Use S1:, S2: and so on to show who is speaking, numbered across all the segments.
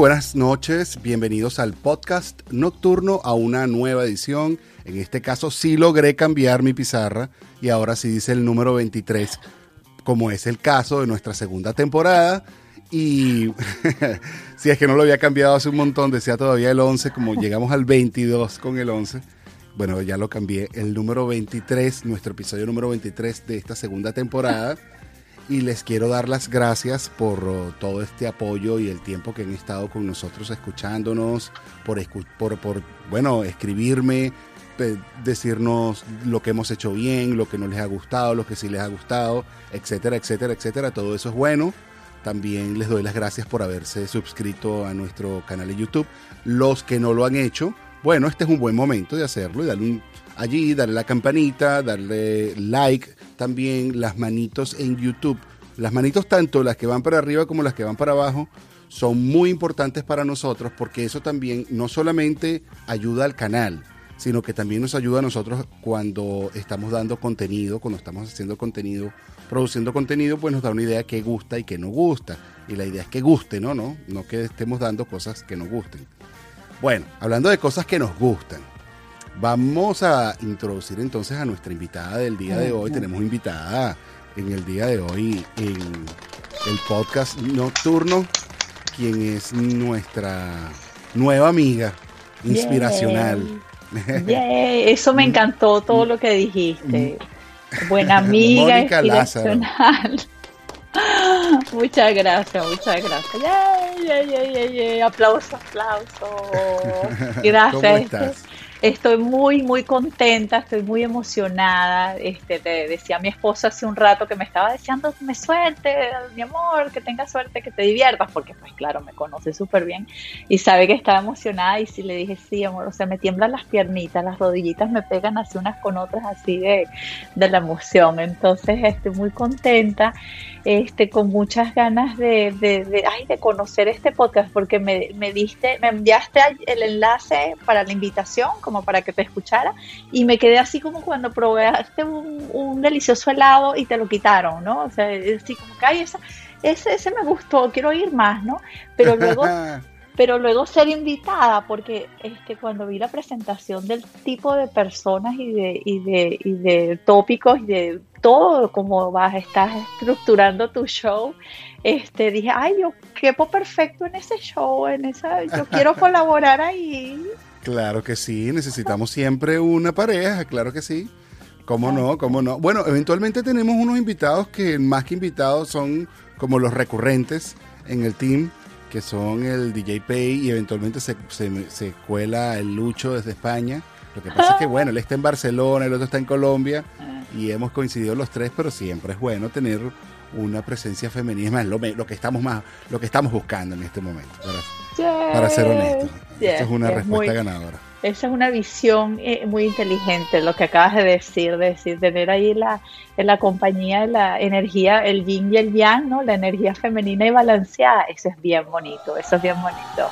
S1: Buenas noches, bienvenidos al podcast nocturno a una nueva edición. En este caso sí logré cambiar mi pizarra y ahora sí dice el número 23, como es el caso de nuestra segunda temporada. Y si es que no lo había cambiado hace un montón, decía todavía el 11, como llegamos al 22 con el 11. Bueno, ya lo cambié, el número 23, nuestro episodio número 23 de esta segunda temporada y les quiero dar las gracias por uh, todo este apoyo y el tiempo que han estado con nosotros escuchándonos, por, por, por escribirme, decirnos lo que hemos hecho bien, lo que no les ha gustado, lo que sí les ha gustado, etcétera, etcétera, etcétera. Todo eso es bueno. También les doy las gracias por haberse suscrito a nuestro canal de YouTube. Los que no lo han hecho, bueno, este es un buen momento de hacerlo darle un, allí, darle la campanita, darle like, también las manitos en YouTube. Las manitos tanto las que van para arriba como las que van para abajo son muy importantes para nosotros porque eso también no solamente ayuda al canal, sino que también nos ayuda a nosotros cuando estamos dando contenido, cuando estamos haciendo contenido, produciendo contenido, pues nos da una idea de qué gusta y qué no gusta. Y la idea es que guste, ¿no? No, no que estemos dando cosas que nos gusten. Bueno, hablando de cosas que nos gustan, vamos a introducir entonces a nuestra invitada del día de hoy. Tenemos invitada en el día de hoy en el podcast nocturno, quien es nuestra nueva amiga inspiracional.
S2: Eso me encantó todo lo que dijiste. Buena amiga inspiracional. Muchas gracias, muchas gracias. Aplauso, aplauso. Gracias. ¿Cómo estás? Estoy muy, muy contenta, estoy muy emocionada. Este, te decía mi esposa hace un rato que me estaba deseando me suerte, mi amor, que tengas suerte, que te diviertas, porque pues claro, me conoce súper bien y sabe que estaba emocionada y si le dije, sí, amor, o sea, me tiemblan las piernitas, las rodillitas me pegan así unas con otras así de, de la emoción. Entonces estoy muy contenta este, con muchas ganas de, de, ay, de conocer este podcast, porque me, me, diste, me enviaste el enlace para la invitación, como para que te escuchara, y me quedé así como cuando probaste un, un delicioso helado y te lo quitaron, ¿no? O sea, así como que, ay, esa, ese, ese me gustó, quiero ir más, ¿no? Pero luego pero luego ser invitada, porque este, cuando vi la presentación del tipo de personas y de, y de, y de tópicos y de todo, como vas, estás estructurando tu show, este, dije, ay, yo quepo perfecto en ese show, en esa, yo quiero colaborar ahí.
S1: Claro que sí, necesitamos siempre una pareja, claro que sí. ¿Cómo no? ¿Cómo no? Bueno, eventualmente tenemos unos invitados que más que invitados son como los recurrentes en el team que son el DJ Pay y eventualmente se, se, cuela el Lucho desde España. Lo que pasa es que, bueno, él está en Barcelona, el otro está en Colombia y hemos coincidido los tres, pero siempre es bueno tener una presencia femenina, es más, lo, lo, que estamos más, lo que estamos buscando en este momento, para, ser honestos. Esta es una respuesta ganadora.
S2: Esa es una visión eh, muy inteligente, lo que acabas de decir, de decir, tener ahí la, en la compañía la energía, el yin y el yang, ¿no? La energía femenina y balanceada, eso es bien bonito, eso es bien bonito.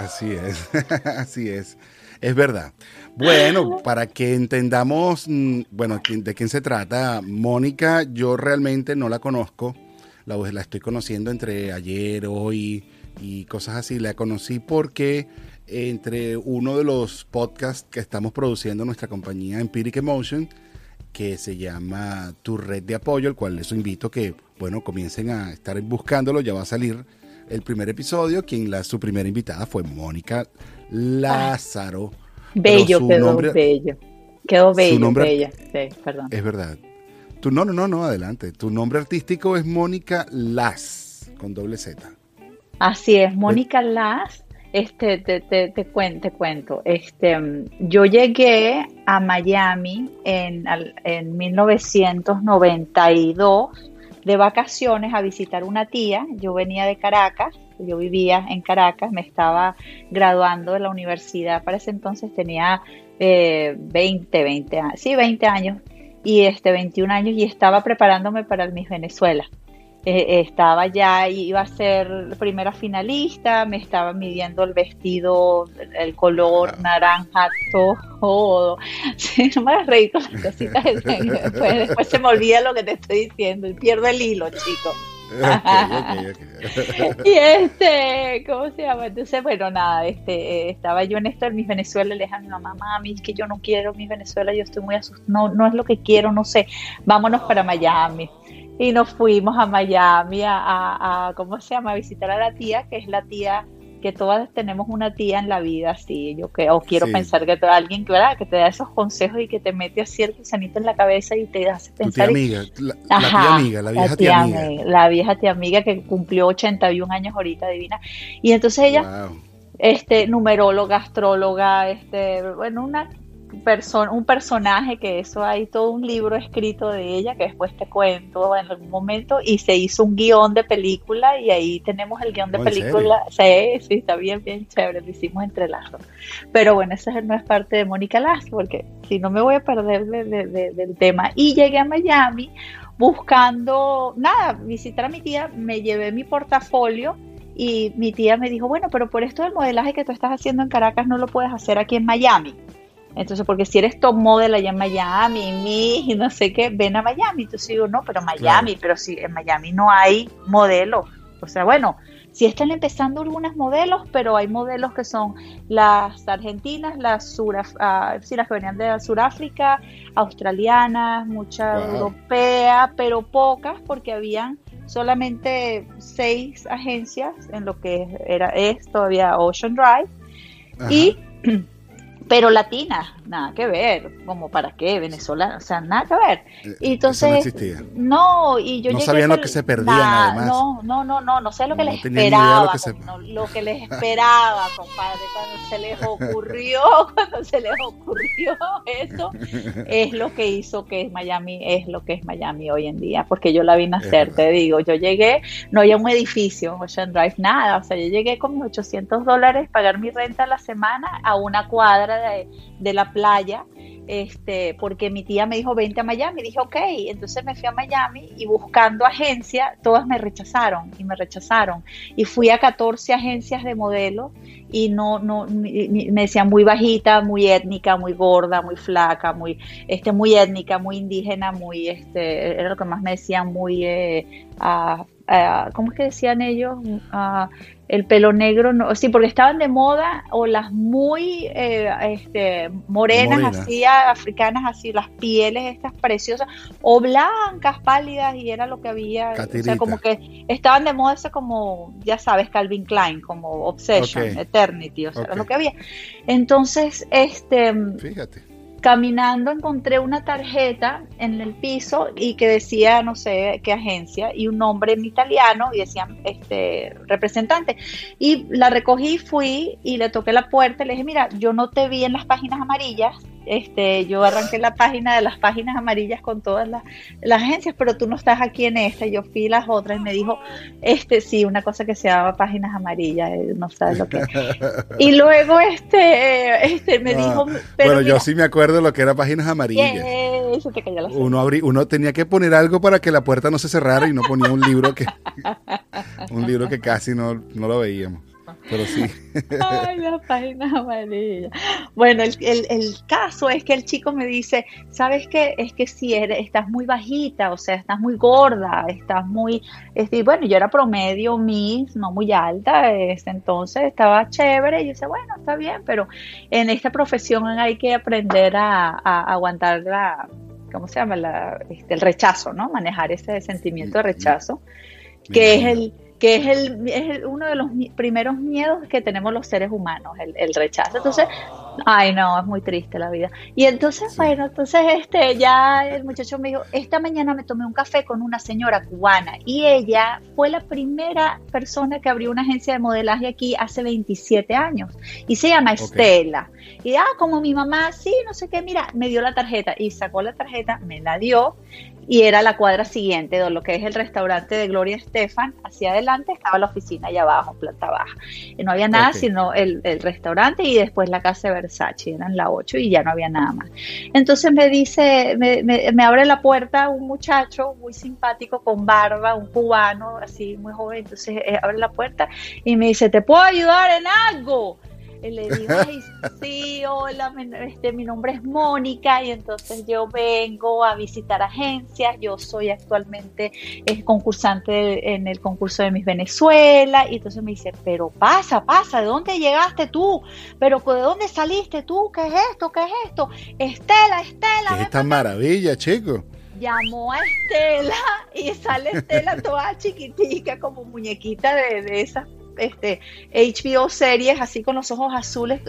S1: Así es, así es, es verdad. Bueno, para que entendamos, mm, bueno, de quién se trata, Mónica, yo realmente no la conozco, la, la estoy conociendo entre ayer, hoy y cosas así, la conocí porque entre uno de los podcasts que estamos produciendo nuestra compañía Empiric Emotion, que se llama Tu Red de Apoyo, el cual les invito que, bueno, comiencen a estar buscándolo, ya va a salir el primer episodio, quien la, su primera invitada fue Mónica Lázaro.
S2: bello, quedó bello. Quedó bello, nombre, Sí, perdón.
S1: Es verdad. Tu, no, no, no, no, adelante. Tu nombre artístico es Mónica Laz, con doble Z.
S2: Así es, Mónica Laz este, te, te, te, cuento, cuento. Este, yo llegué a Miami en, en 1992 de vacaciones a visitar una tía. Yo venía de Caracas, yo vivía en Caracas, me estaba graduando de la universidad. Para ese entonces tenía eh, 20, 20 años, sí, 20 años y este 21 años y estaba preparándome para el Miss Venezuela. Eh, estaba ya, iba a ser primera finalista, me estaba midiendo el vestido, el color naranja, todo. no me reír con las cositas. después, después, se me olvida lo que te estoy diciendo y pierdo el hilo, chico. y este, ¿cómo se llama? Entonces, bueno, nada, este, estaba yo en esto en mis Venezuela, le dije a mi mamá, mami, es que yo no quiero mi Venezuela, yo estoy muy asustada, no, no es lo que quiero, no sé, vámonos para Miami. Y nos fuimos a Miami a, a, a ¿cómo se llama? A visitar a la tía, que es la tía que todas tenemos una tía en la vida, sí, yo que, o quiero pensar que alguien ¿verdad? que te da esos consejos y que te mete así el gusanito en la cabeza y te hace pensar.
S1: Tu tía amiga, la, tía amiga, la vieja tía, amiga.
S2: La vieja tía amiga que cumplió 81 años ahorita, divina. Y entonces ella, este, numeróloga, astróloga, este, bueno, una un personaje que eso hay todo un libro escrito de ella que después te cuento en algún momento y se hizo un guion de película y ahí tenemos el guion de oh, película. Sí, sí, está bien, bien chévere, lo hicimos entre las dos. Pero bueno, esa no es parte de Mónica Lazo porque si no me voy a perder del tema. Y llegué a Miami buscando, nada, visitar a mi tía, me llevé mi portafolio y mi tía me dijo, bueno, pero por esto del modelaje que tú estás haciendo en Caracas no lo puedes hacer aquí en Miami. Entonces, porque si eres top model allá en Miami, mi, y no sé qué, ven a Miami. Entonces digo, no, pero Miami, pero si en Miami no hay modelos. O sea, bueno, si están empezando algunos modelos, pero hay modelos que son las argentinas, las, suraf ah, sí, las que venían de Sudáfrica, australianas, muchas europeas, pero pocas porque habían solamente seis agencias en lo que era es todavía Ocean Drive y pero latina, nada que ver, como para qué, venezolana, o sea, nada que ver. Eh, y entonces, no, y yo
S1: no sabían lo que se perdían además.
S2: No, no, no, no, no sé lo que les esperaba, lo que, no, lo que les esperaba, compadre, cuando se les ocurrió, cuando se les ocurrió eso, es lo que hizo que Miami es lo que es Miami hoy en día, porque yo la vi nacer, te digo, yo llegué, no había un edificio, Ocean Drive, nada, o sea, yo llegué con mis 800 dólares, pagar mi renta a la semana a una cuadra de, la playa, este, porque mi tía me dijo, vente a Miami. Dije, ok, entonces me fui a Miami y buscando agencia, todas me rechazaron y me rechazaron. Y fui a 14 agencias de modelos y no, no, me decían muy bajita, muy étnica, muy gorda, muy flaca, muy, este, muy étnica, muy indígena, muy, este, era lo que más me decían, muy, eh, ah, ah, ¿cómo es que decían ellos? Uh, el pelo negro, no, sí, porque estaban de moda, o las muy eh, este, morenas, así, africanas, así, las pieles estas preciosas, o blancas, pálidas, y era lo que había, o sea, como que estaban de moda, eso como, ya sabes, Calvin Klein, como Obsession, Eternity, o sea, era lo que había. Entonces, este... Fíjate caminando encontré una tarjeta en el piso y que decía no sé qué agencia y un nombre en italiano y decía este representante. Y la recogí fui y le toqué la puerta y le dije mira yo no te vi en las páginas amarillas este, yo arranqué la página de las páginas amarillas con todas las, agencias, pero tú no estás aquí en esta. Yo fui las otras y me dijo, este, sí, una cosa que se llama páginas amarillas, eh, no sabes lo que. y luego, este, este, me ah, dijo.
S1: bueno, yo sí me acuerdo de lo que era páginas amarillas. uno, uno tenía que poner algo para que la puerta no se cerrara y no ponía un libro que, un libro que casi no, no lo veíamos pero sí.
S2: Ay, la página amarilla. Bueno, el, el, caso es que el chico me dice, ¿sabes qué? Es que si eres, estás muy bajita, o sea, estás muy gorda, estás muy... Bueno, yo era promedio, mis, no muy alta, este, entonces estaba chévere y yo decía, bueno, está bien, pero en esta profesión hay que aprender a, aguantar la... ¿Cómo se llama? La, este, el rechazo, ¿no? Manejar ese sentimiento de rechazo, que es el que es, el, es uno de los primeros miedos que tenemos los seres humanos, el, rechazo. Entonces, ay no, es muy triste la vida. Y entonces, bueno, entonces este, ya el muchacho me dijo, esta mañana me tomé un café con una señora cubana y ella fue la primera persona que abrió una agencia de modelaje aquí hace 27 años y se llama Estela. Y ah, como mi mamá, sí, no sé qué, mira, me dio la tarjeta y sacó la tarjeta, me la dio y era la cuadra siguiente, de lo que es el restaurante de Gloria Estefan, hacia adelante estaba la oficina allá abajo, planta baja. Y no había nada sino el, restaurante y después la casa de Versace, eran la 8 y ya no había nada más. Entonces me dice, me, me, abre la puerta un muchacho muy simpático con barba, un cubano así muy joven, entonces eh, abre la puerta y me dice, ¿te puedo ayudar en algo? Y le digo, ay, sí, hola, este, mi nombre es Mónica y entonces yo vengo a visitar agencias, yo soy actualmente eh, concursante en el concurso de Miss Venezuela y entonces me dice, pero pasa, pasa, ¿de dónde llegaste tú? ¿Pero de dónde saliste tú? ¿Qué es esto? ¿Qué es esto? Estela, Estela.
S1: ¿Qué esta maravilla, chico?
S2: llamó a Estela y sale Estela toda chiquitica como muñequita de, de esas este, HBO series así con los ojos azules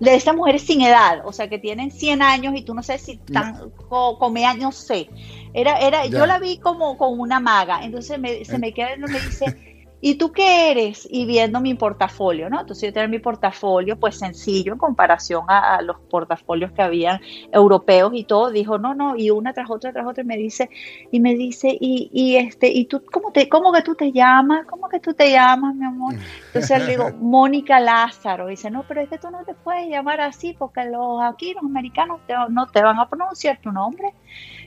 S2: de esas mujeres sin edad, o sea, que tienen 100 años y tú no sé si están, come años, sé. Era, era, yo la vi como con una maga, entonces me, se eh. me queda y me dice, ¿y tú qué eres? Y viendo mi portafolio, ¿no? Entonces yo tenía mi portafolio, pues sencillo en comparación a, los portafolios que habían europeos y todo, dijo, no, no, y una tras otra, tras otra, y me dice, y me dice, y, y este, y tú, ¿cómo, te, ¿cómo que tú te llamas? ¿Cómo que tú te llamas, mi amor? Entonces le digo, Mónica Lázaro, y dice, no, pero es que tú no te puedes llamar así, porque los aquí, los americanos, no te van a pronunciar tu nombre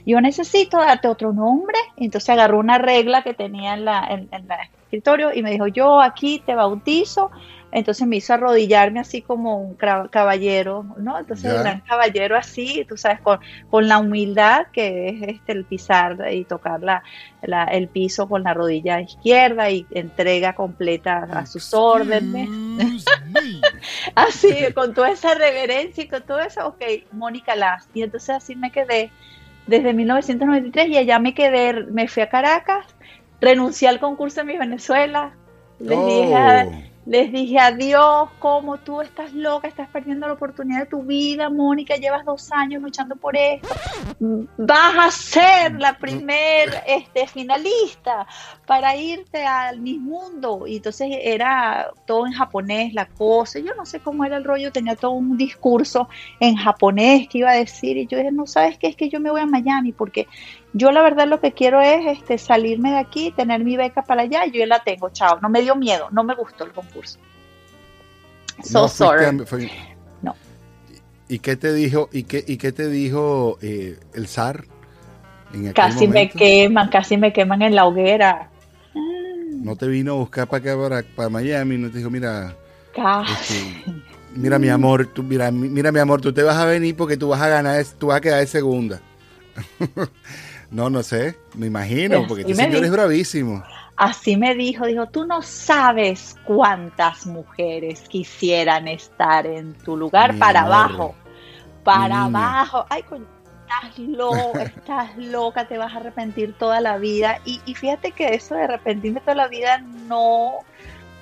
S2: yo necesito darte otro nombre. Entonces agarró una regla que tenía en la, en, en la escritorio y me dijo, yo aquí te bautizo. Entonces me hizo arrodillarme así como un caballero, ¿no? Entonces un gran caballero así, tú sabes, con, con, la humildad que es este el pisar y tocar la, el piso con la rodilla izquierda y entrega completa a sus órdenes. así, con toda esa reverencia y con todo eso, ok, Mónica Las. Y entonces así me quedé desde 1993 y allá me quedé, me fui a Caracas renuncié al concurso de mi Venezuela. Les, dije, oh. les dije adiós, como tú estás loca, estás perdiendo la oportunidad de tu vida, Mónica, llevas dos años luchando por esto. Vas a ser la primer este, finalista para irte al mi mundo. Y entonces era todo en japonés, la cosa. Yo no sé cómo era el rollo, tenía todo un discurso en japonés que iba a decir. Y yo dije, no sabes qué, es que yo me voy a Miami porque yo la verdad lo que quiero es este, salirme de aquí, tener mi beca para allá, yo ya la tengo, chao. No me dio miedo, no me gustó el concurso. So no, sorry.
S1: no. ¿Y qué te dijo, y qué, y qué te dijo eh, el zar?
S2: casi me queman, casi me queman en la hoguera.
S1: No te vino a buscar para acá, para, Miami, no te dijo, mira, este, mira mi amor, tú, mira, mira mi amor, tú te vas a venir porque tú vas a ganar, tú vas a quedar de segunda. No, no sé, me imagino, porque este señor es bravísimo.
S2: Así me dijo, dijo, tú no sabes cuántas mujeres quisieran estar en tu lugar para abajo, para abajo. Ay, estás loca, estás loca, te vas a arrepentir toda la vida. Y, y fíjate que eso de arrepentirme toda la vida no,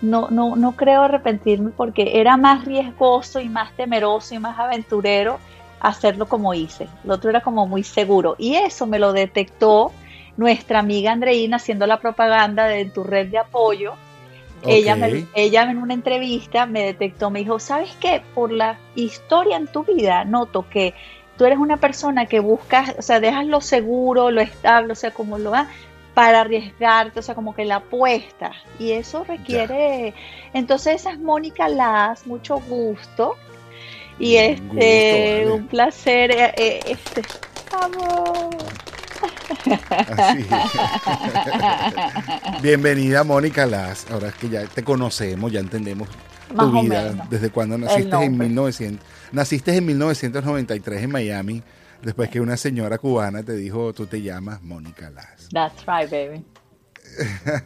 S2: no, no, no creo arrepentirme porque era más riesgoso y más temeroso y más aventurero hacerlo como hice. Lo otro era como muy seguro. Y eso me lo detectó nuestra amiga Andreina haciendo la propaganda de tu red de apoyo. Ella, ella en una entrevista me detectó, me dijo, ¿sabes qué? Por la historia en tu vida noto que tú eres una persona que buscas, o sea, dejas lo seguro, lo estable, o sea, como lo va, para arriesgarte, o sea, como que la apuesta. Y eso requiere, entonces esa es Mónica Las, mucho gusto. Y este, un, placer. Eh, eh, este,
S1: Bienvenida Mónica Las, ahora es que ya te conocemos, ya entendemos tu vida, desde cuando naciste en 1900, naciste en 1993 en Miami, después que una señora cubana te dijo, tú te llamas Mónica Las.
S2: That's right, baby.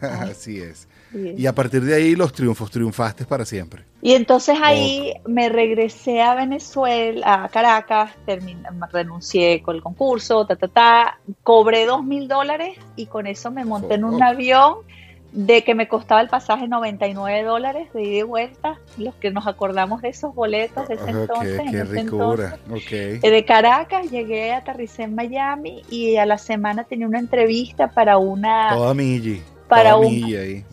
S1: Así es. Y a partir de ahí los triunfos, triunfaste para siempre.
S2: Y entonces ahí me regresé a Venezuela, a Caracas, renuncié con el concurso, ta, ta, ta, cobré dos mil dólares y con eso me monté en un avión de que me costaba el pasaje 99 dólares de ida y vuelta, los que nos acordamos de esos boletos de ese entonces.
S1: Qué ricura. Okay.
S2: Eh, de Caracas llegué, aterricé en Miami y a la semana tenía una entrevista para una...
S1: Toda Migi
S2: para un sí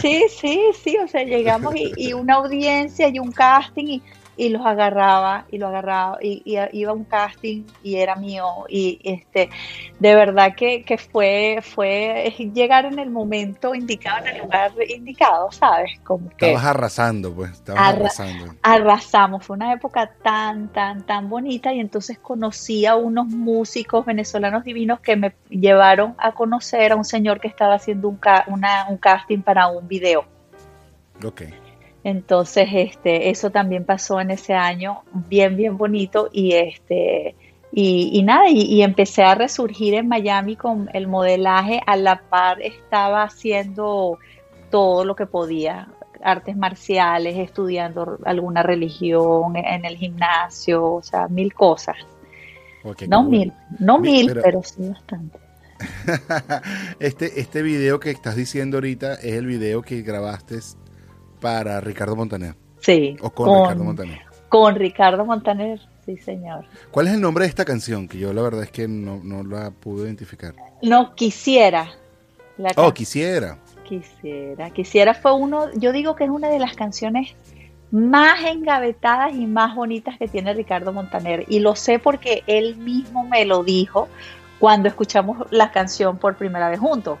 S2: sí sí sí o sea llegamos y, y, una audiencia y un casting y y los agarraba y lo agarraba y, iba a un casting y era mío. Y este de verdad que, fue fue llegar en el momento indicado en el lugar indicado sabes como que
S1: estabas arrasando pues estabas arrasando.
S2: arrasamos. Fue una época tan tan tan bonita y entonces conocí a unos músicos venezolanos divinos que me llevaron a conocer a un señor que estaba haciendo un, un casting para un video.
S1: Okay
S2: Entonces, este, eso también pasó en ese año, bien, bien bonito, y este, y, nada, y, empecé a resurgir en Miami con el modelaje, a la par estaba haciendo todo lo que podía, artes marciales, estudiando alguna religión en el gimnasio, o sea, mil cosas. no mil, no mil, pero sí bastante.
S1: este, este video que estás diciendo ahorita es el video que grabaste para Ricardo Montaner.
S2: Sí.
S1: O con, Ricardo Montaner.
S2: Con Ricardo Montaner, sí, señor.
S1: ¿Cuál es el nombre de esta canción? Que yo la verdad es que no, no la pude identificar.
S2: No, quisiera.
S1: oh, quisiera.
S2: Quisiera. Quisiera fue uno, yo digo que es una de las canciones más engavetadas y más bonitas que tiene Ricardo Montaner. Y lo sé porque él mismo me lo dijo cuando escuchamos la canción por primera vez juntos.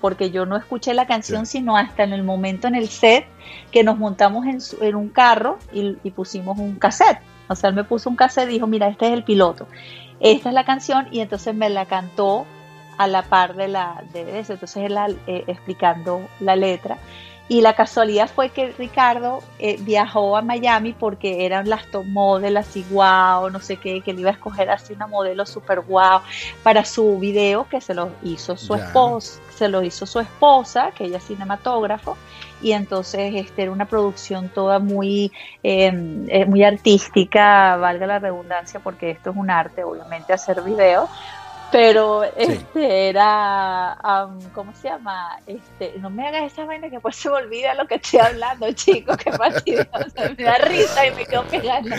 S2: Porque yo no escuché la canción sino hasta en el momento en el set que nos montamos en, un carro y, pusimos un cassette. O sea, él me puso un cassette y dijo, mira, este es el piloto. Esta es la canción y entonces me la cantó a la par de, la, de eso. Entonces él eh, explicando la letra. Y la casualidad fue que Ricardo eh, viajó a Miami porque eran las top model así guau, no sé qué, que él iba a escoger así una modelo super guau para su video que se lo hizo su esposa, se lo hizo su esposa, que ella es cinematógrafo, y entonces este, era una producción toda muy, em, eh, muy artística, valga la redundancia, porque esto es un arte, obviamente, hacer videos, pero este era ¿cómo se llama? este no me hagas esa vaina que después se me olvida lo que estoy hablando chicos que fastidioso me da risa y me quedo pegada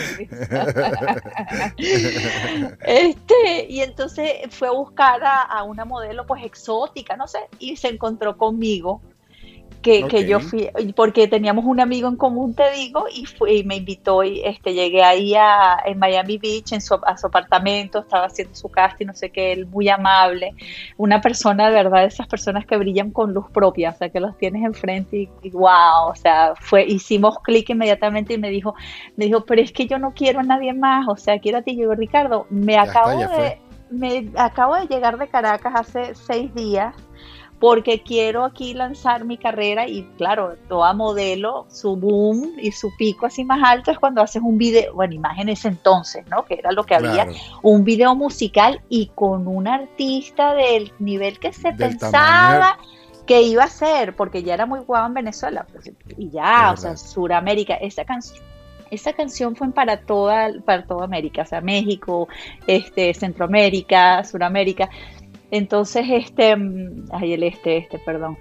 S2: este y entonces fue a buscar a, a, una modelo pues exótica no sé y se encontró conmigo que, yo fui, porque teníamos un amigo en común, te digo, y, fue, y me invitó y este, llegué ahí a, en Miami Beach, en su, a su apartamento, estaba haciendo su casting, no sé qué, él muy amable, una persona de verdad, esas personas que brillan con luz propia, o sea, que los tienes enfrente y, wow, o sea, fue, hicimos clic inmediatamente y me dijo, me dijo, pero es que yo no quiero a nadie más, o sea, quiero a ti, yo Ricardo, me acabo de, me acabo de llegar de Caracas hace seis días, porque quiero aquí lanzar mi carrera y claro, toda modelo, su boom y su pico así más alto es cuando haces un video, bueno, imágenes entonces, ¿no? Que era lo que había, un video musical y con un artista del nivel que se pensaba que iba a ser, porque ya era muy guau en Venezuela, pues, y ya, o sea, Suramérica, esa canción esa canción fue para toda, para toda América, o sea, México, este, Centroamérica, Suramérica. Entonces, este, mm, ay, el este, este, perdón,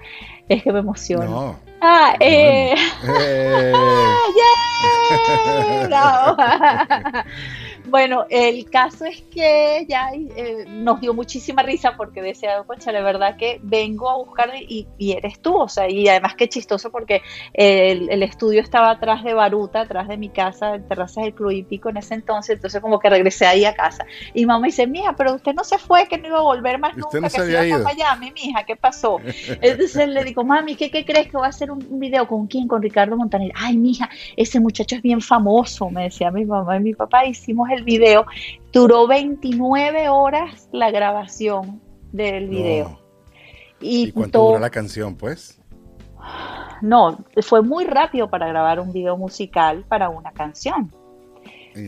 S2: es que me emociona. No. Ah, eh. eh. yeah, Bueno, el caso es que ya eh, nos dio muchísima risa porque decía, concha, la verdad que vengo a buscar y, eres tú, o sea, y además qué chistoso porque el, estudio estaba atrás de Baruta, atrás de mi casa, en Terrazas del Club Pico en ese entonces, entonces como que regresé ahí a casa. Y mamá dice, mija, pero usted no se fue, que no iba a volver más nunca, que se iba a Miami, mija, ¿qué pasó? Entonces le digo, mami, ¿qué, ¿qué crees que va a hacer un video con quién? Con Ricardo Montaner. Ay, mija, ese muchacho es bien famoso, me decía mi mamá y mi papá, hicimos el video. Duró 29 horas la grabación del video.
S1: ¿Y, cuánto dura la canción, pues?
S2: No, fue muy rápido para grabar un video musical para una canción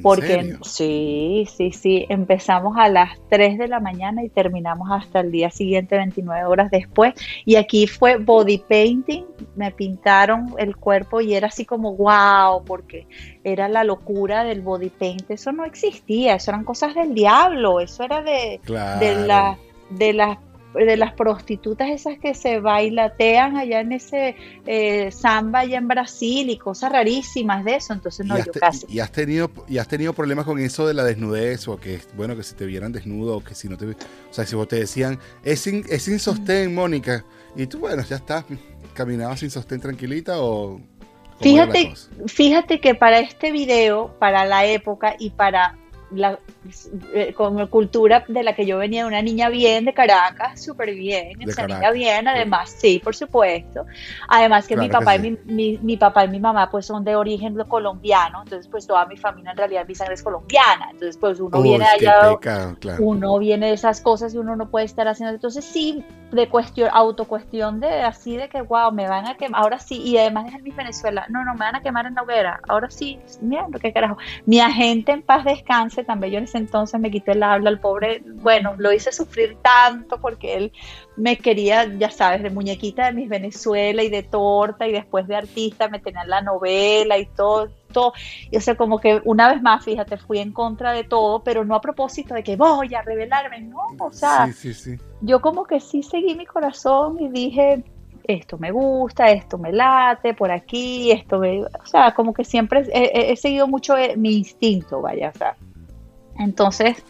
S2: porque sí, sí, sí, empezamos a las 3 de la mañana y terminamos hasta el día siguiente, 29 horas después. Y aquí fue body painting, me pintaron el cuerpo y era así como wow, porque era la locura del body paint. Eso no existía, eso eran cosas del diablo, eso era de, de, la, de las de las prostitutas esas que se bailatean allá en ese eh, samba allá en Brasil y cosas rarísimas de eso. Entonces, no, yo casi.
S1: ¿Y has, tenido, ¿Y has tenido problemas con eso de la desnudez o que, bueno, que si te vieran desnudo o que si no te. O sea, si vos te decían, es sin, es sin sostén, Mónica, y tú, bueno, ya estás, caminabas sin sostén tranquilita o.
S2: Fíjate, fíjate que para este video, para la época y para la eh, como cultura de la que yo venía, una niña bien de Caracas, súper bien, esa niña bien, además, sí, por supuesto. Además que mi papá y mi, mi, papá y mi mamá pues son de origen colombiano, entonces pues toda mi familia en realidad mi sangre es colombiana, entonces pues uno viene allá, uno viene de esas cosas y uno no puede estar haciendo, entonces sí, de cuestión, autocuestión de así de que wow, me van a quemar, ahora sí, y además es mi Venezuela, no, no, me van a quemar en la hoguera, ahora sí, mira que carajo. Mi agente en paz descanse, también yo en ese entonces me quité el habla, el pobre, bueno, lo hice sufrir tanto porque él me quería, ya sabes, de muñequita de mis Venezuela y de torta y después de artista me tenían la novela y todo, todo. Y, o sea, como que una vez más, fíjate, fui en contra de todo, pero no a propósito de que voy a revelarme, no, o sea, yo como que sí seguí mi corazón y dije, esto me gusta, esto me late, por aquí, esto me... O sea, como que siempre he, he seguido mucho eh, mi instinto, vaya, o sea. Entonces,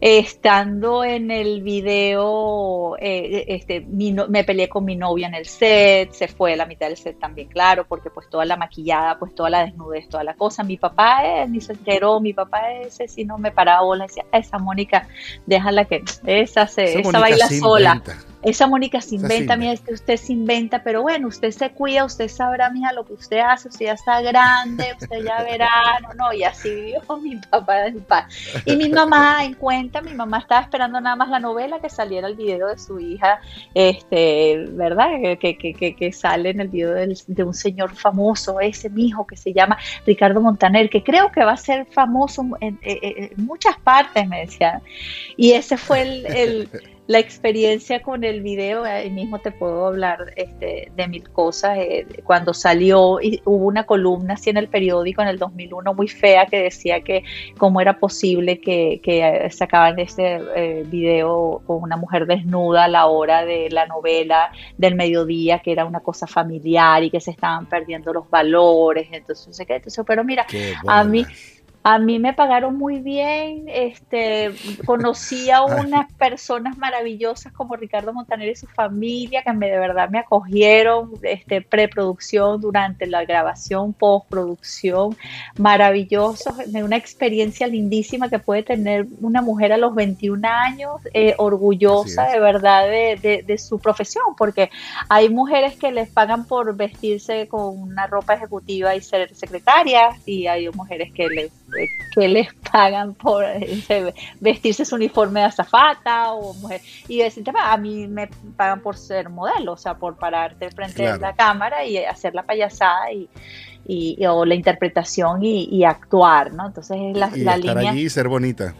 S2: estando en el video, eh, este, me peleé con mi novia en el set, se fue la mitad del set también, claro, porque pues toda la maquillada, pues toda la desnudez, toda la cosa. Mi papá es, ni se enteró, mi papá ese si no me paraba le decía, esa Mónica, déjala que esa se, esa, baila sola. Esa Mónica se inventa, mira, es que usted se inventa, pero bueno, usted se cuida, usted sabrá, mija, lo que usted hace, usted ya está grande, usted ya verá, no, no, y así vivió mi papá en paz. Y mi mamá, en cuenta, mi mamá estaba esperando nada más la novela que saliera el video de su hija, este, ¿verdad? Que, que, que, sale en el video de un señor famoso, ese mi hijo que se llama Ricardo Montaner, que creo que va a ser famoso en, muchas partes, me decían. Y ese fue el la experiencia con el video, ahí mismo te puedo hablar este, de mil cosas. Eh, cuando salió, y hubo una columna así en el periódico en el 2001 muy fea que decía que cómo era posible que, que sacaban este eh, video con una mujer desnuda a la hora de la novela del mediodía, que era una cosa familiar y que se estaban perdiendo los valores. Entonces, no sé qué. Entonces, pero mira, a mí a mí me pagaron muy bien, este, conocí a unas personas maravillosas como Ricardo Montaner y su familia que me, de verdad me acogieron, este, preproducción, durante la grabación, postproducción, maravilloso, una experiencia lindísima que puede tener una mujer a los 21 años, eh, orgullosa de verdad de, de, su profesión, porque hay mujeres que les pagan por vestirse con una ropa ejecutiva y ser secretarias, y hay mujeres que les que les pagan por eh, vestirse su uniforme de azafata o mujer. Y decir, a mí me pagan por ser modelo, o sea, por pararte frente a la cámara y hacer la payasada y, y, o la interpretación y, actuar, ¿no? Entonces es la,
S1: y
S2: la
S1: estar
S2: línea.
S1: allí y ser bonita.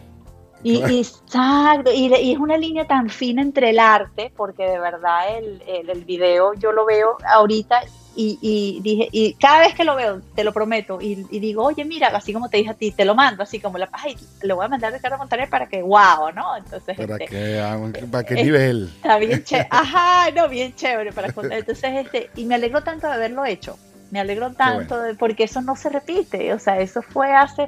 S2: Y, exacto, y, y, es una línea tan fina entre el arte, porque de verdad el, el, el video yo lo veo ahorita y, dije, y cada vez que lo veo, te lo prometo, y, digo, oye, mira, así como te dije a ti, te lo mando, así como la, ay, le voy a mandar a Ricardo Montaner para que, wow, ¿no? Entonces,
S1: para este, que, para qué nivel.
S2: Está bien chévere, ajá, no, bien chévere para contar. Entonces, este, y me alegro tanto de haberlo hecho me alegro tanto porque eso no se repite, o sea, eso fue hace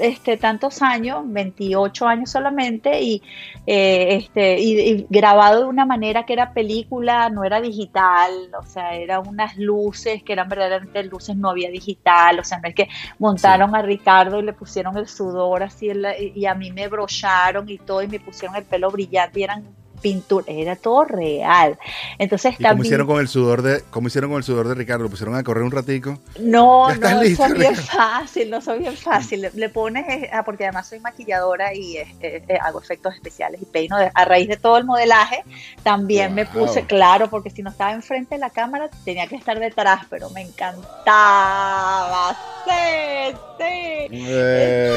S2: este, tantos años, 28 años solamente, y, eh, este, y, grabado de una manera que era película, no era digital, o sea, eran unas luces que eran verdaderamente luces, no había digital, o sea, no es que montaron a Ricardo y le pusieron el sudor así, y a mí me brocharon y todo, y me pusieron el pelo brillante, y eran pintura, era todo real. Entonces
S1: ¿Y ¿Cómo hicieron con el sudor de, cómo hicieron con el sudor de Ricardo? ¿Lo pusieron a correr un ratico?
S2: No, no, eso es bien fácil, no soy bien fácil. Le, pones, eh, ah, porque además soy maquilladora y este, eh, hago efectos especiales y peino. a raíz de todo el modelaje, también me puse, claro, porque si no estaba enfrente de la cámara, tenía que estar detrás, pero me encantaba. Sí, sí. Eh.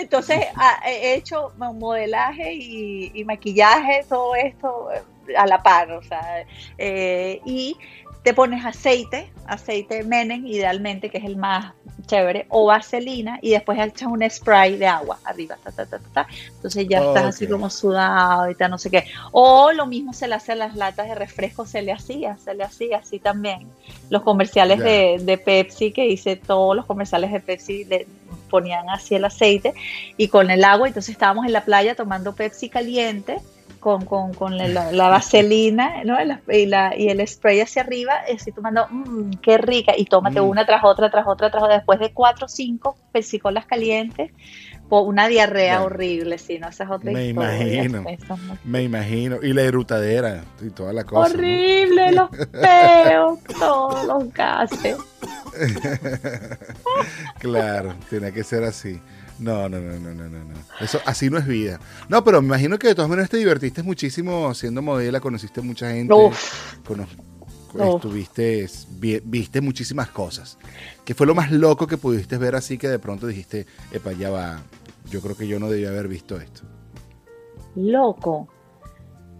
S2: Entonces, ah, he hecho modelaje y, maquillaje, todo esto a la par, o sea, eh, y te pones aceite, aceite Menem, idealmente, que es el más chévere, o vaselina, y después echas un spray de agua arriba, entonces ya estás así como sudado y tal, no sé qué. O lo mismo se le hace a las latas de refresco, se le hacía, se le hacía así también. Los comerciales de, Pepsi, que hice todos los comerciales de Pepsi, ponían así el aceite y con el agua, entonces estábamos en la playa tomando Pepsi caliente con, con, con la, vaselina ¿no? y, la, y el spray hacia arriba, estoy tomando, mmm, qué rica, y tómate mm. una tras otra, tras otra, tras otra, después de cuatro o cinco pesicolas calientes, una diarrea horrible, si no, esa es otra
S1: me Imagino, me imagino. Y la erutadera y toda la cosa.
S2: Horrible, los peos, todos los gases.
S1: claro, tiene que ser así. No, no, no, no, no, no. Eso así no es vida. No, pero me imagino que de todas maneras te divertiste muchísimo siendo modelo, conociste mucha gente. Estuviste, viste muchísimas cosas. ¿Qué fue lo más loco que pudiste ver así que de pronto dijiste, epa, ya va, yo creo que yo no debía haber visto esto?
S2: Loco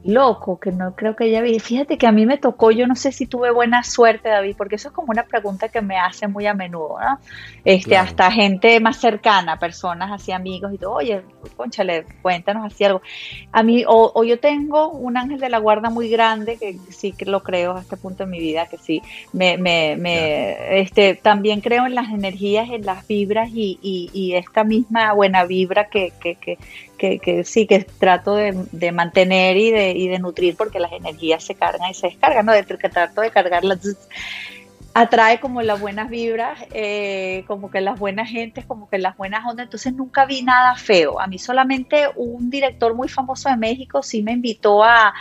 S2: loco, que no creo que ella vi. Fíjate que a mí me tocó, yo no sé si tuve buena suerte, David, porque eso es como una pregunta que me hace muy a menudo, ¿no? Este, hasta gente más cercana, personas así, amigos, y todo, oye, conchale, cuéntanos así algo. A mí, o, yo tengo un ángel de la guarda muy grande, que sí que lo creo a este punto de mi vida, que sí, me, me, me este, también creo en las energías, en las vibras y, y, y esta misma buena vibra que, que, que que, sí, que trato de, mantener y de, y de, nutrir porque las energías se cargan y se descargan, ¿no? De, que trato de cargarlas atrae como las buenas vibras, eh, como que las buenas gentes, como que las buenas ondas. Entonces nunca vi nada feo. A mí solamente un director muy famoso de México sí me invitó a,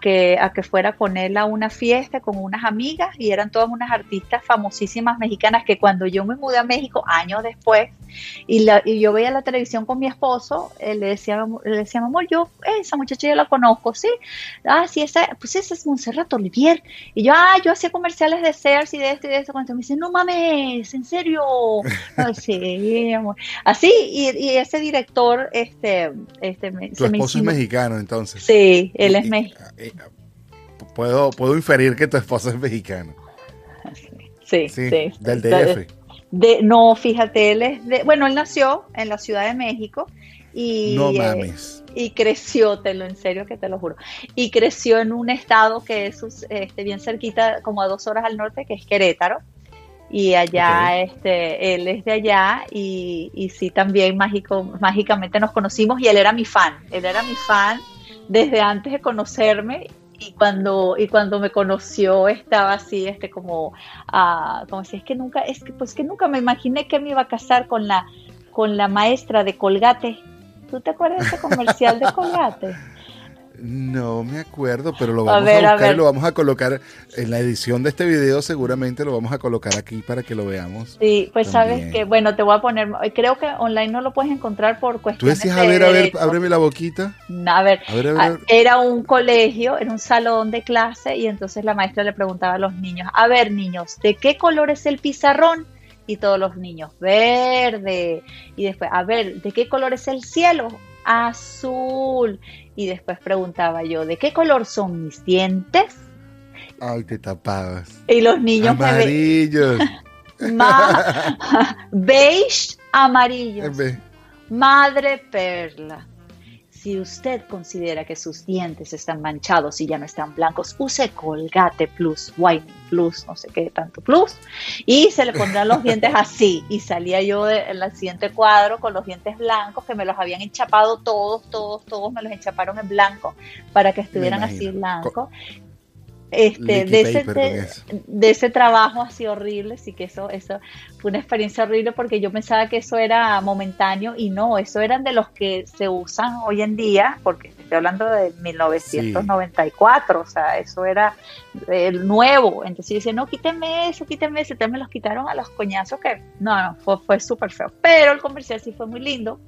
S2: que, fuera con él a una fiesta con unas amigas y eran todas unas artistas famosísimas mexicanas que cuando yo me mudé a México, años después, y, yo veía la televisión con mi esposo, eh, le decía, le decía, amor, yo, esa muchacha yo la conozco, sí. Ah, sí, esa, pues esa es Montserrat Olivier. Y yo, ah, yo hacía comerciales de Sears y de esto y de eso. Cuando me dice, no mames, en serio. Así, así y, y, ese director, este, este,
S1: tu esposo es mexicano, entonces.
S2: Sí, él es mexicano. Eh,
S1: puedo, puedo inferir que tu esposo es mexicano.
S2: Sí, sí, sí.
S1: Del DF.
S2: De, no, fíjate, él es de, bueno, él nació en la Ciudad de México y,
S1: no eh, mames.
S2: y creció, te lo en serio que te lo juro, y creció en un estado que es este, bien cerquita, como a dos horas al norte, que es Querétaro. Y allá, este, él es de allá y, y sí, también mágico, mágicamente nos conocimos y él era mi fan, él era mi fan desde antes de conocerme y cuando y cuando me conoció estaba así este como uh, como si es que nunca es que pues que nunca me imaginé que me iba a casar con la con la maestra de Colgate ¿tú te acuerdas de ese comercial de Colgate?
S1: No me acuerdo, pero lo vamos a, buscar y lo vamos a colocar en la edición de este video. Seguramente lo vamos a colocar aquí para que lo veamos.
S2: Sí, pues sabes que, bueno, te voy a poner. Creo que online no lo puedes encontrar por cuestiones.
S1: Tú decías, a ver, a ver, ábreme la boquita.
S2: A ver, ah, era un colegio, era un salón de clase y entonces la maestra le preguntaba a los niños: A ver, niños, ¿de qué color es el pizarrón? Y todos los niños, verde. Y después, a ver, ¿de qué color es el cielo? azul. Y después preguntaba yo, ¿de qué color son mis dientes?
S1: Ay, te tapabas.
S2: Y los niños
S1: amarillos.
S2: beige, amarillos. Madre perla. Si usted considera que sus dientes están manchados y ya no están blancos, use Colgate Plus, Whitening Plus, no sé qué tanto Plus, y se le pondrán los dientes así. Y salía yo en el siguiente cuadro con los dientes blancos que me los habían enchapado todos, todos, todos me los enchaparon en blanco para que estuvieran así blancos. Este, de, ese, de, ese trabajo así horrible, sí que eso, eso una experiencia horrible porque yo pensaba que eso era momentáneo y no, eso eran de los que se usan hoy en día, porque estoy hablando de 1994, o sea, eso era el nuevo, entonces yo decía, no, quíteme eso, quíteme eso, entonces me los quitaron a los coñazos que, no, no, fue, fue súper feo, pero el comercial sí fue muy lindo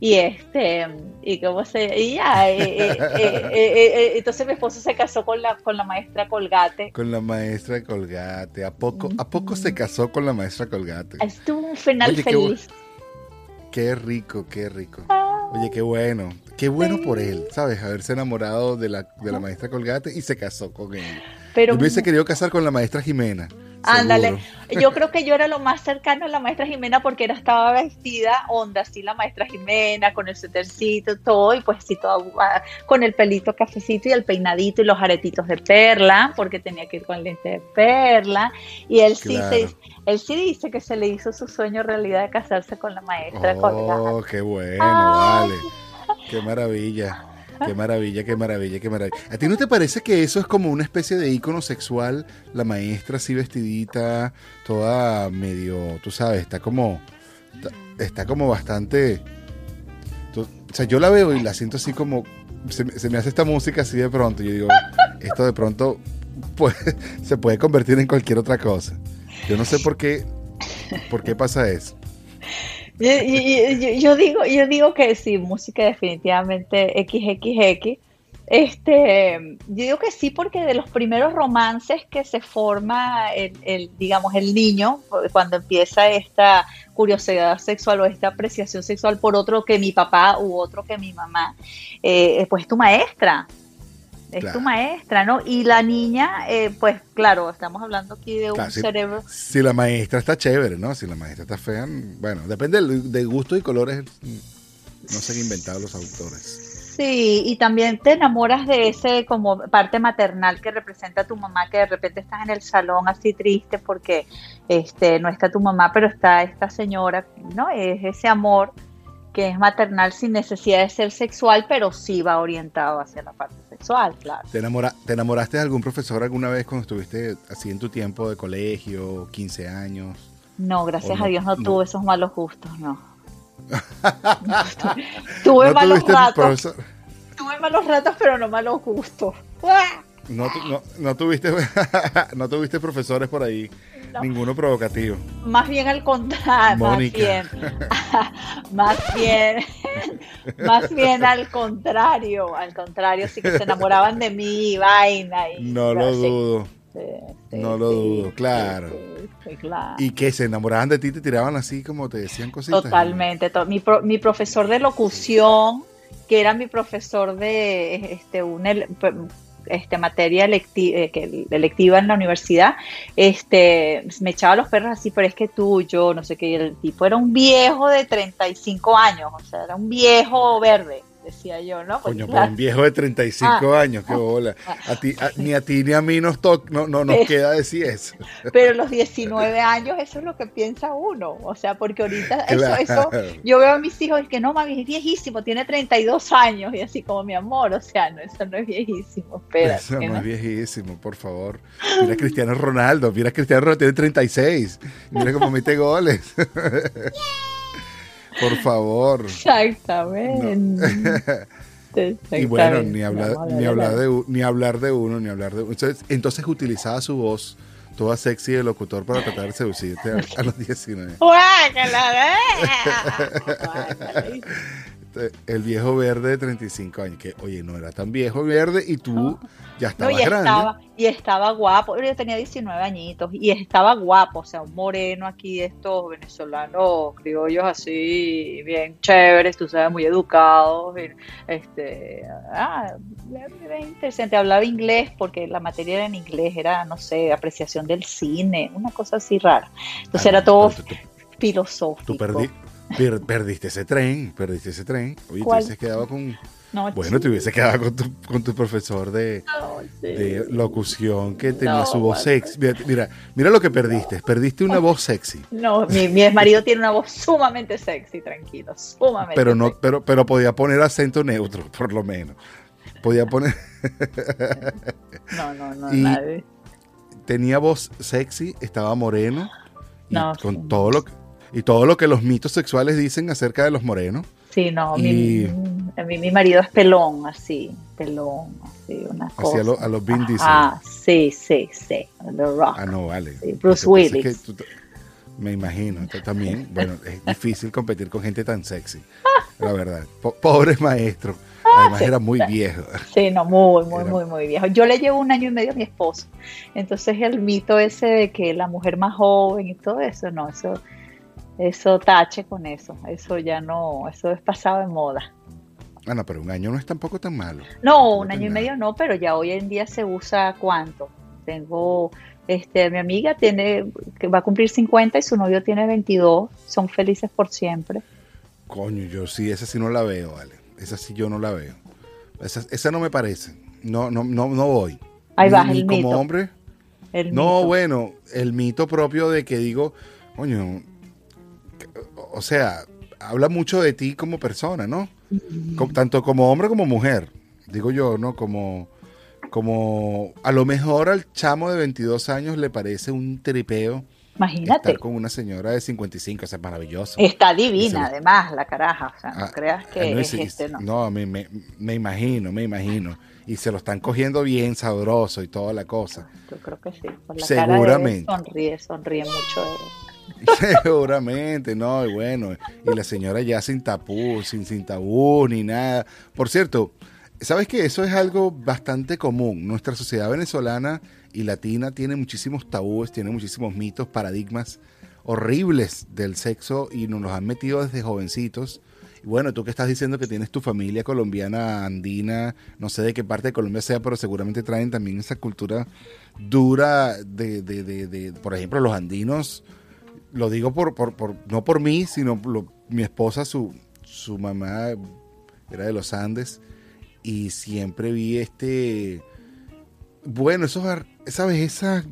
S2: y este, y cómo se, y ya, eh, eh, eh, entonces mi esposo se casó con la, con la maestra Colgate.
S1: Con la maestra Colgate, ¿a poco, ¿a poco se casó con la maestra Colgate?
S2: Estuvo un final feliz.
S1: Qué, rico, qué rico. Ah. Oye, qué bueno, qué bueno por él, ¿sabes? Haberse enamorado de la, de la maestra Colgate y se casó con él. Pero, Yo hubiese querido casar con la maestra Jimena.
S2: Ándale, yo creo que yo era lo más cercano a la maestra Jimena porque era, estaba vestida onda, así la maestra Jimena, con el suétercito, todo, y pues sí, todo, con el pelito cafecito y el peinadito y los aretitos de perla, porque tenía que ir con lente de perla, y él sí él sí dice que se le hizo su sueño realidad de casarse con la maestra.
S1: Oh, qué bueno, vale, qué maravilla. Qué maravilla, qué maravilla, qué maravilla. ¿A ti no te parece que eso es como una especie de ícono sexual? La maestra así vestidita, toda medio, tú sabes, está como, está, como bastante... o sea, yo la veo y la siento así como, se, me hace esta música así de pronto. Yo digo, esto de pronto se puede convertir en cualquier otra cosa. Yo no sé por qué, por qué pasa eso.
S2: Yo, digo, yo digo que sí, música definitivamente XXX. Este, yo digo que sí porque de los primeros romances que se forma el, digamos, el niño cuando empieza esta curiosidad sexual o esta apreciación sexual por otro que mi papá u otro que mi mamá, eh, pues tu maestra, es tu maestra, ¿no? Y la niña, eh, pues claro, estamos hablando aquí de un cerebro.
S1: Si la maestra está chévere, ¿no? Si la maestra está fea, bueno, depende de gusto y colores, no se han inventado los autores.
S2: Sí, y también te enamoras de ese como parte maternal que representa a tu mamá, que de repente estás en el salón así triste porque este no está tu mamá, pero está esta señora, ¿no? Es ese amor que es maternal sin necesidad de ser sexual, pero sí va orientado hacia la parte sexual, claro.
S1: ¿Te, enamora, ¿Te enamoraste de algún profesor alguna vez cuando estuviste así en tu tiempo de colegio, 15 años?
S2: No, gracias a Dios no, tuve esos malos gustos, no. tuve malos ratos. Tuve malos ratos, pero no malos gustos.
S1: No, tuviste, no tuviste profesores por ahí Ninguno provocativo.
S2: Más bien al contrario. Más bien. más bien. más bien al contrario. Al contrario, sí que se enamoraban de mí, vaina. Y,
S1: no lo dudo. no lo dudo, claro. Y que se enamoraban de ti, te tiraban así como te decían cositas.
S2: Totalmente. mi, mi profesor de locución, que era mi profesor de este, un, este, materia electiva, eh, electiva en la universidad, este, me echaba los perros así, pero es que tú, yo, no sé qué, el tipo era un viejo de 35 años, o sea, era un viejo verde decía yo, ¿no?
S1: Pues Coño, un viejo de 35 ah. años, qué bola. A ti, ni a ti ni a mí nos, no, no, nos queda decir eso.
S2: Pero los 19 años, eso es lo que piensa uno. O sea, porque ahorita eso, eso, yo veo a mis hijos y que no, mami, es viejísimo, tiene 32 años y así como mi amor, o sea, no, eso no es viejísimo, espera.
S1: Eso no, es viejísimo, por favor. Mira a Cristiano Ronaldo, mira a Cristiano Ronaldo, tiene 36. Mira cómo mete goles. Por favor.
S2: Exactamente.
S1: y bueno, ni hablar, ni, hablar de, ni hablar de uno, ni hablar de uno. Entonces, entonces utilizaba su voz toda sexy de locutor para tratar de seducirte a, los 19. el viejo verde de 35 años, que oye, no era tan viejo verde y tú ya estabas
S2: y
S1: grande.
S2: Estaba, y estaba guapo, yo tenía 19 añitos y estaba guapo, o sea, un moreno aquí de estos venezolanos criollos así, bien chéveres, tú sabes, muy educados, este, ah, interesante, hablaba inglés porque la materia era en inglés, era, no sé, apreciación del cine, una cosa así rara. Entonces era todo filosófico.
S1: Tú perdiste ese tren, perdiste ese tren. Oye, te hubieses quedado con. bueno, te hubiese quedado con tu, con tu profesor de, de locución que tenía su voz sexy. Mira, mira, lo que perdiste. Perdiste una voz sexy.
S2: No, mi, mi marido tiene una voz sumamente sexy, tranquilo. Sumamente
S1: pero no, pero, pero podía poner acento neutro, por lo menos. Podía poner.
S2: no, no, no, y
S1: Tenía voz sexy, estaba moreno. Y con todo lo que y todo lo que los mitos sexuales dicen acerca de los morenos.
S2: Sí, no, mi, mi, marido es pelón, así, pelón, así, una cosa.
S1: Así a, los Vin
S2: Ah, sí, sí, sí, The Rock.
S1: Ah, no, vale.
S2: Bruce Willis.
S1: me imagino, también, bueno, es difícil competir con gente tan sexy, la verdad. pobre maestro. Además era muy viejo.
S2: Sí, no, muy, muy, muy, muy viejo. Yo le llevo un año y medio a mi esposo. Entonces el mito ese de que la mujer más joven y todo eso, no, eso eso tache con eso, eso ya no, eso es pasado de moda.
S1: Bueno, pero un año no es tampoco tan malo.
S2: No, un año y medio no, pero ya hoy en día se usa cuánto. Tengo, este, mi amiga tiene, que va a cumplir 50 y su novio tiene 22, son felices por siempre.
S1: Coño, yo sí, esa sí no la veo, vale. Esa sí yo no la veo. Esa, esa no me parece. No, no, no, no voy.
S2: Ahí va, el como
S1: hombre. no, bueno, el mito propio de que digo, coño, o sea, habla mucho de ti como persona, ¿no? tanto como hombre como mujer. digo yo, ¿no? Como, como a lo mejor al chamo de 22 años le parece un tripeo.
S2: Imagínate.
S1: Estar con una señora de 55, o sea, maravilloso.
S2: Está divina, además, la caraja. O sea, no ah, creas que no, es este, no.
S1: No, me, me, imagino, me imagino. Y se lo están cogiendo bien sabroso y toda la cosa.
S2: Yo creo que sí.
S1: Por la Seguramente.
S2: sonríe, sonríe mucho.
S1: Seguramente, no, y bueno, y la señora ya sin tapú, sin, sin tabú ni nada. Por cierto, sabes que eso es algo bastante común. Nuestra sociedad venezolana y latina tiene muchísimos tabúes, tiene muchísimos mitos, paradigmas horribles del sexo y nos los han metido desde jovencitos. Y bueno, tú que estás diciendo que tienes tu familia colombiana, andina, no sé de qué parte de Colombia sea, pero seguramente traen también esa cultura dura de, de, de, de por ejemplo, los andinos lo digo por, por, por, no por mí, sino mi esposa, su, su mamá era de los Andes y siempre vi este, bueno, eso, ¿sabes? Esa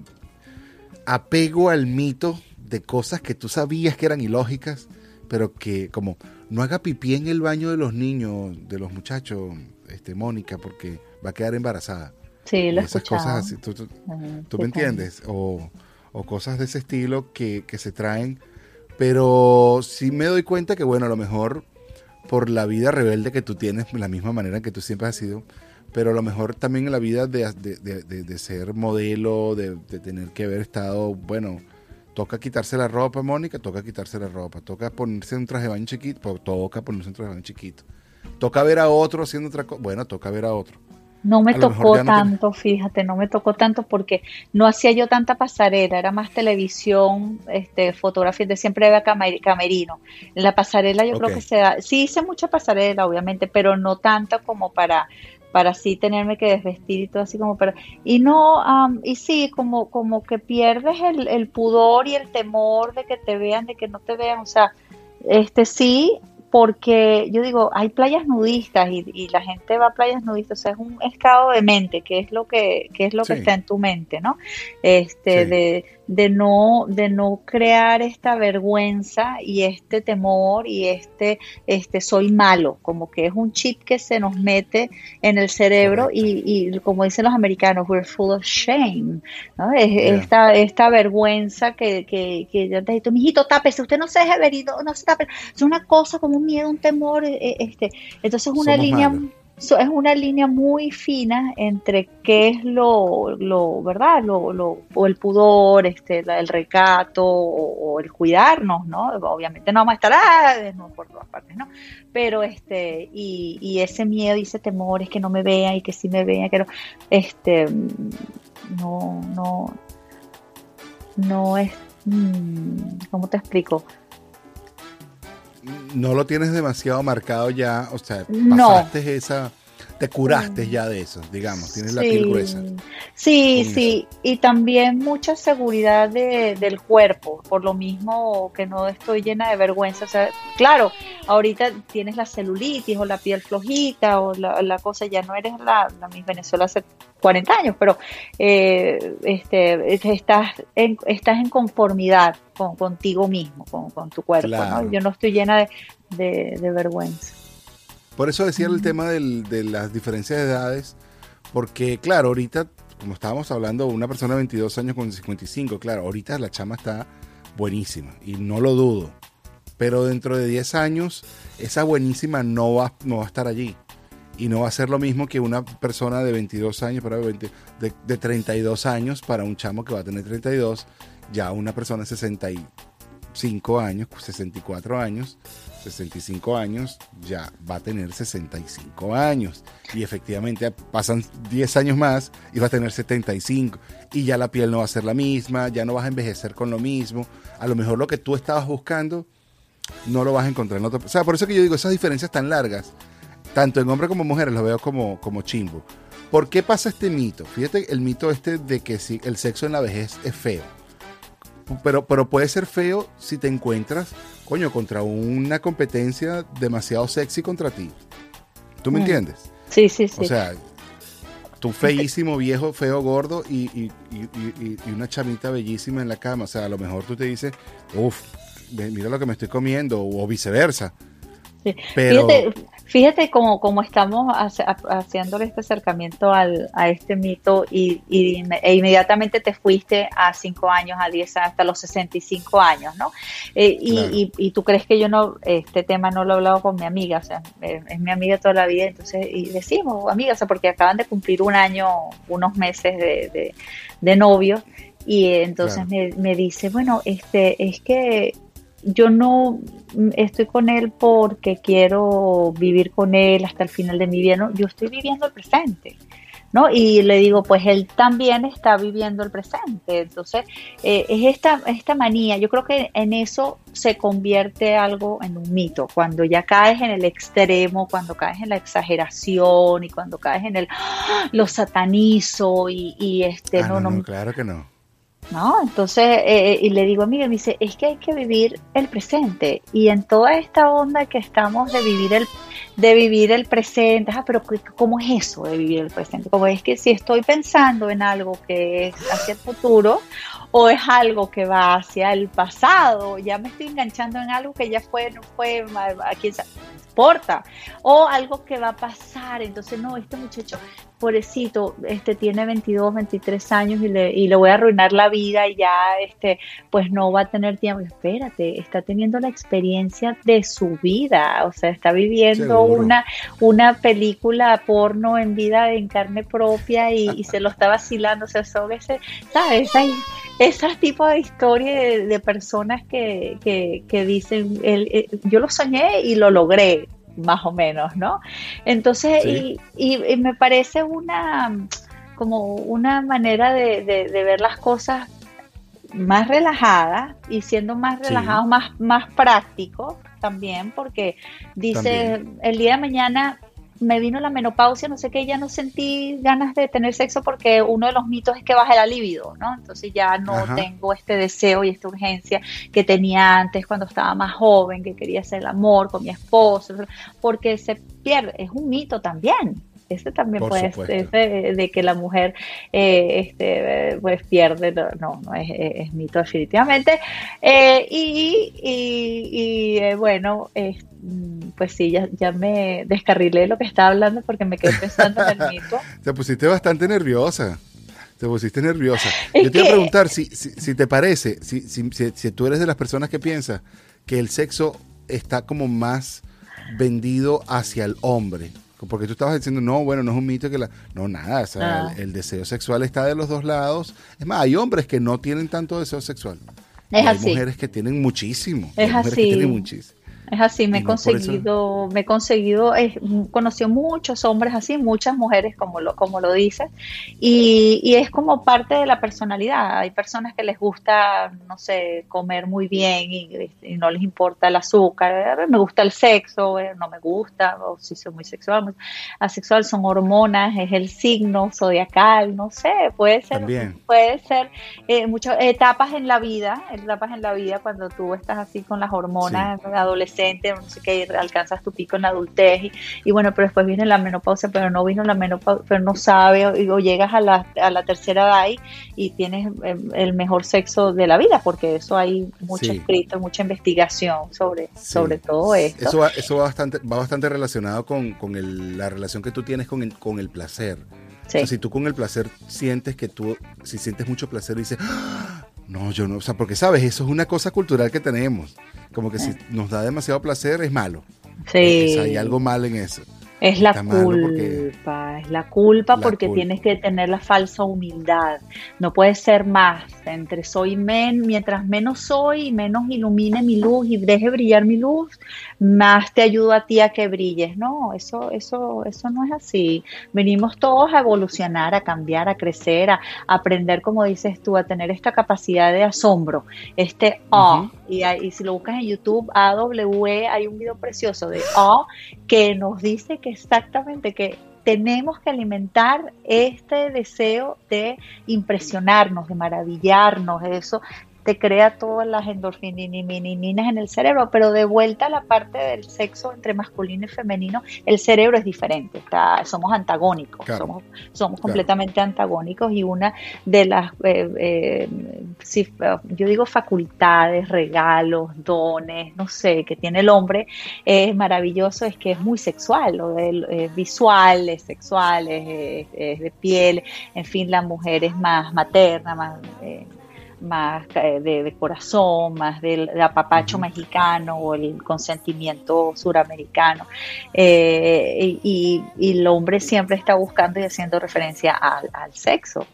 S1: apego al mito de cosas que tú sabías que eran ilógicas, pero que como no haga pipí en el baño de los niños, de los muchachos, este Mónica, porque va a quedar embarazada.
S2: Sí, lo
S1: Esas cosas así, ¿tú, tú, me entiendes? O o cosas de ese estilo que, que, se traen. Pero sí me doy cuenta que, bueno, a lo mejor por la vida rebelde que tú tienes, la misma manera que tú siempre has sido, pero a lo mejor también en la vida de, de, de, ser modelo, de, tener que haber estado, bueno, toca quitarse la ropa, Mónica, toca quitarse la ropa, toca ponerse un traje de baño chiquito, toca ponerse un traje de baño chiquito, toca ver a otro haciendo otra cosa, bueno, toca ver a otro.
S2: No me tocó tanto, fíjate, no me tocó tanto porque no hacía yo tanta pasarela, era más televisión, este, fotografía, de siempre era camerino. La pasarela yo creo que se da, sí hice mucha pasarela, obviamente, pero no tanta como para para así tenerme que desvestir y todo así como para y no y sí como como que pierdes el, el pudor y el temor de que te vean de que no te vean o sea este sí porque yo digo, hay playas nudistas y, la gente va a playas nudistas, o sea, es un estado de mente, que es lo que, es lo que está en tu mente, ¿no? Este, de, de no, de no crear esta vergüenza y este temor y este, este soy malo, como que es un chip que se nos mete en el cerebro y, y, como dicen los americanos, we're full of shame, ¿no? esta, esta vergüenza que, que, que yo te digo, mijito, tápese, usted no se deje ver no, se tape, es una cosa como un miedo, un temor, eh, este, entonces una línea es una línea muy fina entre qué es lo, lo ¿verdad? Lo, lo, o el pudor, este, el recato o, el cuidarnos, ¿no? Obviamente no vamos a estar ah, no, por todas partes, ¿no? Pero este, y, y, ese miedo y ese temor es que no me vean y que sí me vean, que no, este, no, no, no es, mm, ¿cómo te explico?
S1: No lo tienes demasiado marcado ya, o sea, pasaste esa, te curaste ya de eso, digamos, tienes la piel gruesa.
S2: Sí, sí, y también mucha seguridad de, del cuerpo, por lo mismo que no estoy llena de vergüenza. O sea, claro, ahorita tienes la celulitis o la piel flojita o la, cosa, ya no eres la, la Miss Venezuela hace 40 años, pero eh, este, estás, en, estás en conformidad con, contigo mismo, con, tu cuerpo. Yo no estoy llena de, vergüenza.
S1: Por eso decía el tema de las diferencias de edades, porque claro, ahorita, como estábamos hablando, una persona de 22 años con 55, claro, ahorita la chama está buenísima y no lo dudo, pero dentro de 10 años esa buenísima no va, no va a estar allí. Y no va a ser lo mismo que una persona de 22 años, para de, de 32 años para un chamo que va a tener 32, ya una persona de 65 años, 64 años, 65 años, ya va a tener 65 años. Y efectivamente pasan 10 años más y va a tener 75. Y ya la piel no va a ser la misma, ya no vas a envejecer con lo mismo. A lo mejor lo que tú estabas buscando no lo vas a encontrar en otro. O sea, por eso que yo digo, esas diferencias tan largas tanto en hombres como mujeres, lo veo como, como chimbo. ¿Por qué pasa este mito? Fíjate el mito este de que si el sexo en la vejez es feo. Pero, pero puede ser feo si te encuentras, coño, contra una competencia demasiado sexy contra ti. ¿Tú me mm. entiendes?
S2: Sí, sí, sí.
S1: O sea, tú feísimo, viejo, feo, gordo y, y, y, y, una chamita bellísima en la cama. O sea, a lo mejor tú te dices, uff, mira lo que me estoy comiendo, o viceversa.
S2: Pero... Fíjate, Fíjate cómo, cómo estamos haciéndole este acercamiento al, a este mito y, e inmediatamente te fuiste a 5 años, a 10, hasta los 65 años, ¿no? Eh, y, y, tú crees que yo no, este tema no lo he hablado con mi amiga, o sea, es, mi amiga toda la vida, entonces, y decimos, amiga, o sea, porque acaban de cumplir un año, unos meses de, de, de novio, y entonces me, me dice, bueno, este, es que yo no estoy con él porque quiero vivir con él hasta el final de mi vida, ¿no? yo estoy viviendo el presente. ¿No? Y le digo, pues él también está viviendo el presente. Entonces, eh, es esta, esta manía, yo creo que en eso se convierte algo en un mito, cuando ya caes en el extremo, cuando caes en la exageración y cuando caes en el, ¡ah! lo satanizo y, y este,
S1: ah, no, no, claro que no.
S2: ¿No? Entonces, eh, y le digo, amiga, me dice, es que hay que vivir el presente. Y en toda esta onda que estamos de vivir el, de vivir el presente, ah, pero ¿cómo es eso de vivir el presente? Como es que si estoy pensando en algo que es hacia el futuro o es algo que va hacia el pasado, ya me estoy enganchando en algo que ya fue, no fue, a quién sabe importa. O algo que va a pasar. Entonces, no, este muchacho, pobrecito, este tiene 22, 23 años y le, y le voy a arruinar la vida y ya, este, pues no va a tener tiempo. Espérate, está teniendo la experiencia de su vida. O sea, está viviendo una, una película porno en vida en carne propia y, se lo está vacilando. O sea, son ese, ¿sabes? Hay, esas tipos de historias de, personas que, que, dicen, el, yo lo soñé y lo logré, más o menos, ¿no? Entonces, y, y, me parece una como una manera de, de, ver las cosas más relajadas y siendo más relajados, más, más prácticos también, porque dice, el día de mañana me vino la menopausia, no sé qué, ya no sentí ganas de tener sexo porque uno de los mitos es que baja la libido, ¿no? Entonces ya no tengo este deseo y esta urgencia que tenía antes cuando estaba más joven, que quería hacer el amor con mi esposo, porque se pierde, es un mito también. Ese también puede ser de, que la mujer eh, este, pues pierde, no, no es, mito definitivamente. Eh, y, y, eh, bueno, mm, pues sí, ya, ya me descarrilé lo que estaba hablando porque me quedé pensando en el mito.
S1: Te pusiste bastante nerviosa. Te pusiste nerviosa. Yo te iba a preguntar si, si, te parece, si, si, si, tú eres de las personas que piensa que el sexo está como más vendido hacia el hombre. Porque tú estabas diciendo, no, bueno, no es un mito que la... No, nada, o sea, ah. el, deseo sexual está de los dos lados. Es más, hay hombres que no tienen tanto deseo sexual.
S2: Es
S1: hay mujeres que tienen muchísimo.
S2: Es
S1: hay mujeres
S2: así.
S1: que tienen muchísimo.
S2: Es así, me he conseguido, me he conseguido, he conocido muchos hombres así, muchas mujeres como lo, como lo dices, y, y, es como parte de la personalidad. Hay personas que les gusta, no sé, comer muy bien y, no les importa el azúcar, me gusta el sexo, eh, no me gusta, o si soy muy sexual, asexual, son hormonas, es el signo zodiacal, no sé, puede ser, puede ser eh, muchas etapas en la vida, etapas en la vida cuando tú estás así con las hormonas adolescentes no sé qué, alcanzas tu pico en la adultez y, bueno, pero después viene la menopausia, pero no vino la menopausia, pero no sabe, o, llegas a la, a la tercera edad y, tienes el mejor sexo de la vida, porque eso hay mucho escrito, mucha investigación sobre, sobre todo esto.
S1: Eso va, eso va bastante, va bastante relacionado con, la relación que tú tienes con el, con el placer. si tú con el placer sientes que tú, si sientes mucho placer, dices, ¡Ah! No, yo no, o sea, porque sabes, eso es una cosa cultural que tenemos. Como que si nos da demasiado placer es malo.
S2: Sí.
S1: hay algo mal en eso.
S2: Es la culpa, es la culpa porque tienes que tener la falsa humildad. No puedes ser más. Entre soy men, mientras menos soy, menos ilumine mi luz y deje brillar mi luz, más te ayudo a ti a que brilles. No, eso, eso, eso no es así. Venimos todos a evolucionar, a cambiar, a crecer, a, aprender, como dices tú, a tener esta capacidad de asombro, este oh, y, y, si lo buscas en YouTube, AWE, hay un video precioso de oh que nos dice que exactamente que tenemos que alimentar este deseo de impresionarnos, de maravillarnos, eso te crea todas las endorfininas en el cerebro, pero de vuelta a la parte del sexo entre masculino y femenino, el cerebro es diferente, está, somos antagónicos, somos, somos completamente antagónicos y una de las, eh, eh, yo digo facultades, regalos, dones, no sé, que tiene el hombre, es maravilloso, es que es muy sexual, lo de, visual, es sexual, es, de piel, en fin, la mujer es más materna, más... Más eh, de, corazón, más del, apapacho mexicano o el consentimiento suramericano. Eh, y, el hombre siempre está buscando y haciendo referencia al, sexo.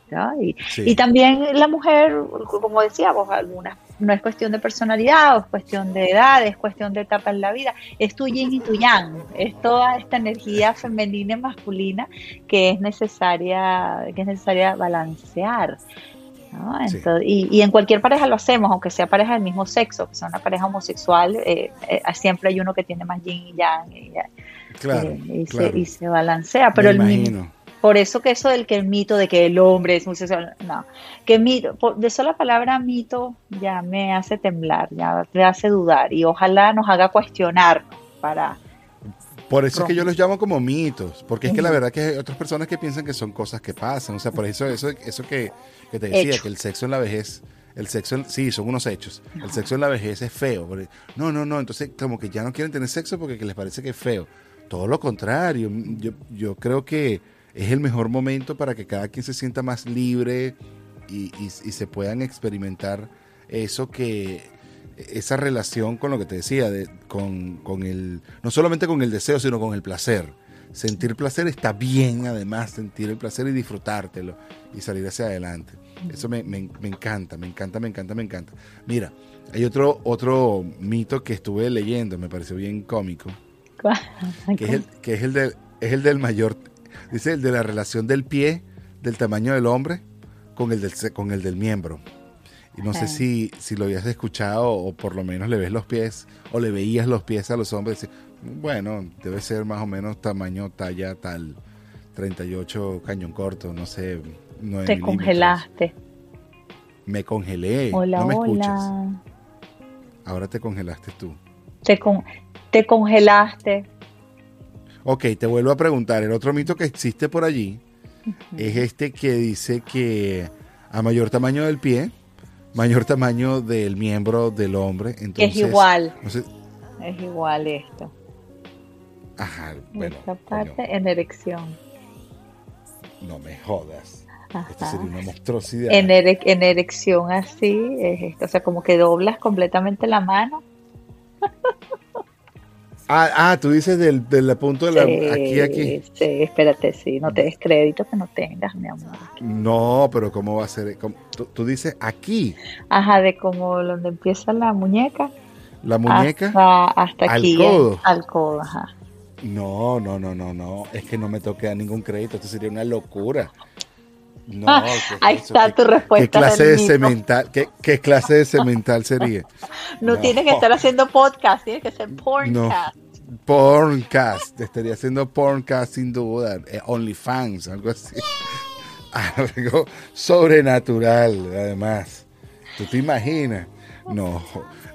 S2: Y, también la mujer, como decíamos, algunas no es cuestión de personalidad, es cuestión de edad, es cuestión de etapa en la vida, es tu yin y tu yang, es toda esta energía femenina y masculina que es necesaria, que es necesaria balancear y, en cualquier pareja lo hacemos, aunque sea pareja del mismo sexo, que sea una pareja homosexual, eh, eh, siempre hay uno que tiene más yin y yang y, eh, y, Se, balancea. Pero el por eso que eso del que el mito de que el hombre es muy sexual, no, que mito, de sola palabra mito ya me hace temblar, ya me hace dudar y ojalá nos haga cuestionar para
S1: por eso es que yo los llamo como mitos, porque es que la verdad que hay otras personas que piensan que son cosas que pasan, o sea, por eso eso, eso que, te decía, que el sexo en la vejez, el sexo, sí, son unos hechos, el sexo en la vejez es feo, no, no, no, entonces como que ya no quieren tener sexo porque les parece que es feo, todo lo contrario, yo, yo creo que es el mejor momento para que cada quien se sienta más libre y, y se puedan experimentar eso que esa relación con lo que te decía, de, con, con, el, no solamente con el deseo, sino con el placer. Sentir placer está bien, además, sentir el placer y disfrutártelo y salir hacia adelante. Eso me, me, encanta, me encanta, me encanta, me encanta. Mira, hay otro, otro mito que estuve leyendo, me pareció bien cómico, que es el, que es el, de, es el del mayor, dice el de la relación del pie, del tamaño del hombre, con el del, con el del miembro. Y no sé si, si lo habías escuchado o por lo menos le ves los pies o le veías los pies a los hombres. Bueno, debe ser más o menos tamaño, talla tal, 38 cañón corto, no sé.
S2: Te congelaste.
S1: Me congelé. Hola, no me escuchas. Ahora te congelaste tú.
S2: Te, te congelaste.
S1: Ok, te vuelvo a preguntar. El otro mito que existe por allí es este que dice que a mayor tamaño del pie, mayor tamaño del miembro del hombre. Entonces,
S2: es igual. es igual esto.
S1: Ajá, bueno.
S2: Esta parte en erección.
S1: No me jodas. Esto sería una monstruosidad.
S2: En, en erección así, es esto. O sea, como que doblas completamente la mano.
S1: Ah, ah, tú dices del, del punto de la. aquí, aquí.
S2: Sí, espérate, sí, no te des crédito que no tengas, mi amor.
S1: No, pero ¿cómo va a ser? Tú, dices aquí.
S2: Ajá, de como donde empieza la muñeca.
S1: La muñeca.
S2: Hasta, aquí. Al codo. al codo, ajá.
S1: No, no, no, no, no. Es que no me toque ningún crédito. Esto sería una locura. No, ah,
S2: ahí está tu respuesta.
S1: ¿Qué clase de cemental, qué, clase de cemental sería?
S2: No, tienes que estar haciendo podcast, tienes que ser porncast.
S1: No, porncast, estaría haciendo porncast sin duda, eh, OnlyFans, algo así. algo sobrenatural, además. ¿Tú te imaginas? No,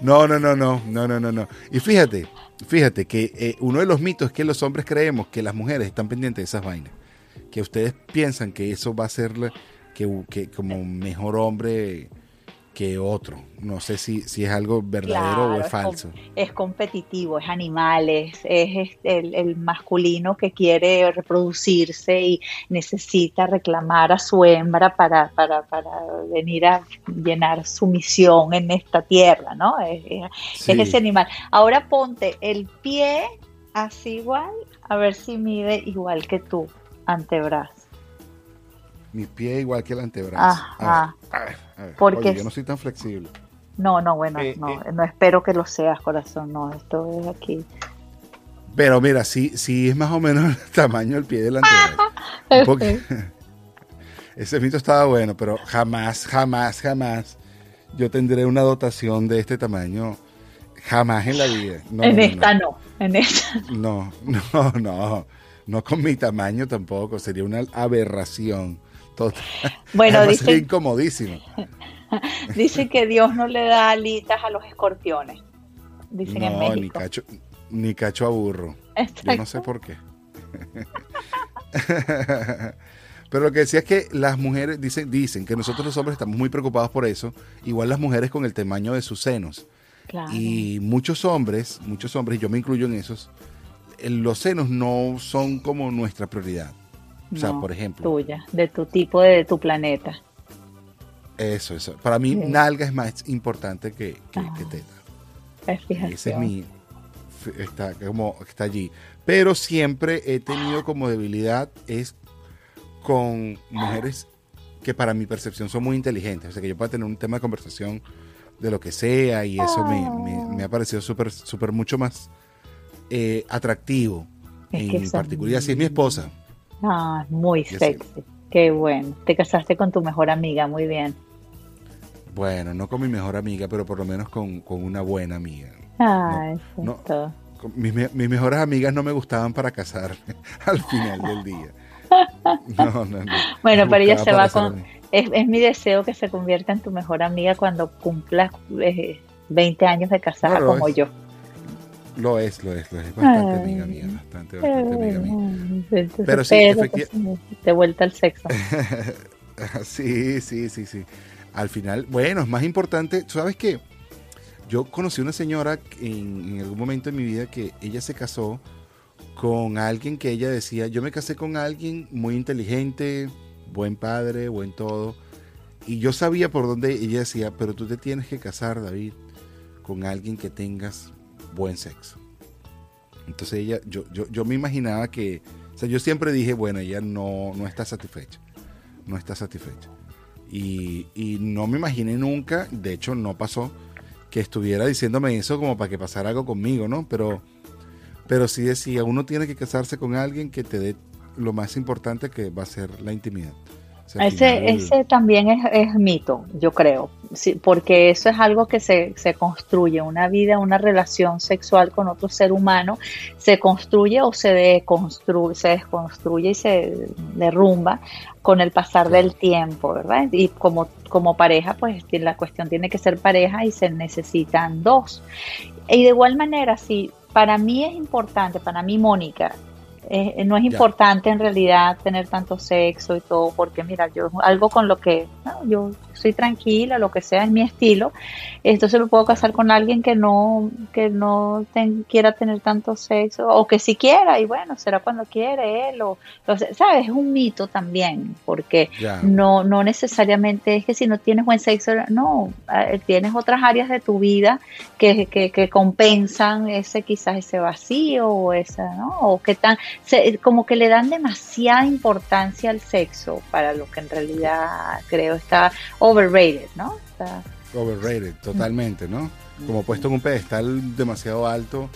S1: no, no, no, no, no, no, no, no. Y fíjate, fíjate que eh, uno de los mitos es que los hombres creemos que las mujeres están pendientes de esas vainas que ustedes piensan que eso va a ser que, que como mejor hombre que otro. No sé si, si es algo verdadero o es, falso.
S2: Es, competitivo, es animal, es, el, masculino que quiere reproducirse y necesita reclamar a su hembra para, para, para venir a llenar su misión en esta tierra, ¿no? Es, ese animal. Ahora ponte el pie así igual, a ver si mide igual que tú antebrazo.
S1: Mi pie igual que el antebrazo.
S2: Ajá.
S1: Porque yo no soy tan flexible.
S2: No, no, bueno, eh, no, eh. no espero que lo seas, corazón, no, esto es aquí.
S1: Pero mira, sí, sí es más o menos el tamaño del pie del antebrazo. ese mito estaba bueno, pero jamás, jamás, jamás yo tendré una dotación de este tamaño. Jamás en la vida.
S2: en esta no, en esta.
S1: No, no, no no con mi tamaño tampoco, sería una aberración total. Bueno, dice, sería incomodísimo.
S2: Dicen que Dios no le da alitas a los escorpiones. Dicen en México.
S1: Ni cacho, ni cacho a burro. Yo no sé por qué. Pero lo que decía es que las mujeres dicen, dicen que nosotros los hombres estamos muy preocupados por eso, igual las mujeres con el tamaño de sus senos. Y muchos hombres, muchos hombres, y yo me incluyo en esos, los senos no son como nuestra prioridad. O sea, por ejemplo.
S2: Tuya, de tu tipo, de, tu planeta.
S1: Eso, eso. Para mí, nalga es más importante que, que, ah, teta. Ese es mi. Está, como, está allí. Pero siempre he tenido como debilidad es con mujeres que para mi percepción son muy inteligentes. O sea, que yo pueda tener un tema de conversación de lo que sea y eso me, me, ha parecido súper, súper mucho más eh, atractivo. en particular, si es mi esposa.
S2: Ah, muy sexy. Qué bueno. Te casaste con tu mejor amiga, muy bien.
S1: Bueno, no con mi mejor amiga, pero por lo menos con, una buena amiga.
S2: Ah,
S1: no, mis, mejores amigas no me gustaban para casarme al final del día.
S2: No, no, no. Bueno, pero ella se va con... Es, mi deseo que se convierta en tu mejor amiga cuando cumplas 20 eh, años de casada como yo.
S1: Lo es, lo es, lo es. Bastante amiga mía, bastante, bastante amiga mía. Pero sí, efectivamente.
S2: De vuelta al sexo.
S1: sí, sí, sí, sí. Al final, bueno, es más importante, ¿sabes qué? Yo conocí una señora en, en algún momento de mi vida que ella se casó con alguien que ella decía, yo me casé con alguien muy inteligente, buen padre, buen todo. Y yo sabía por dónde ella decía, pero tú te tienes que casar, David, con alguien que tengas buen sexo. Entonces ella, yo, yo, yo me imaginaba que, o sea, yo siempre dije, bueno, ella no, no está satisfecha, no está satisfecha. Y, y no me imaginé nunca, de hecho no pasó, que estuviera diciéndome eso como para que pasara algo conmigo, ¿no? Pero, pero sí decía, uno tiene que casarse con alguien que te dé lo más importante que va a ser la intimidad
S2: ese, ese también es, mito, yo creo, sí, porque eso es algo que se, se, construye, una vida, una relación sexual con otro ser humano, se construye o se deconstruye, se desconstruye y se derrumba con el pasar del tiempo, ¿verdad? Y como, como pareja, pues la cuestión tiene que ser pareja y se necesitan dos. Y de igual manera, sí, para mí es importante, para mí, Mónica, eh, no es importante en realidad tener tanto sexo y todo, porque mira, yo algo con lo que yo soy tranquila, lo que sea, es mi estilo, entonces lo puedo casar con alguien que no, que no quiera tener tanto sexo, o que si quiera, y bueno, será cuando quiere él, o, sabes, es un mito también, porque no, no necesariamente es que si no tienes buen sexo, no, eh, tienes otras áreas de tu vida que, que, que compensan ese quizás ese vacío, o esa, ¿no? O que tan, como que le dan demasiada importancia al sexo para lo que en realidad creo está overrated, ¿no?
S1: Overrated, totalmente, ¿no? Como puesto en un pedestal demasiado alto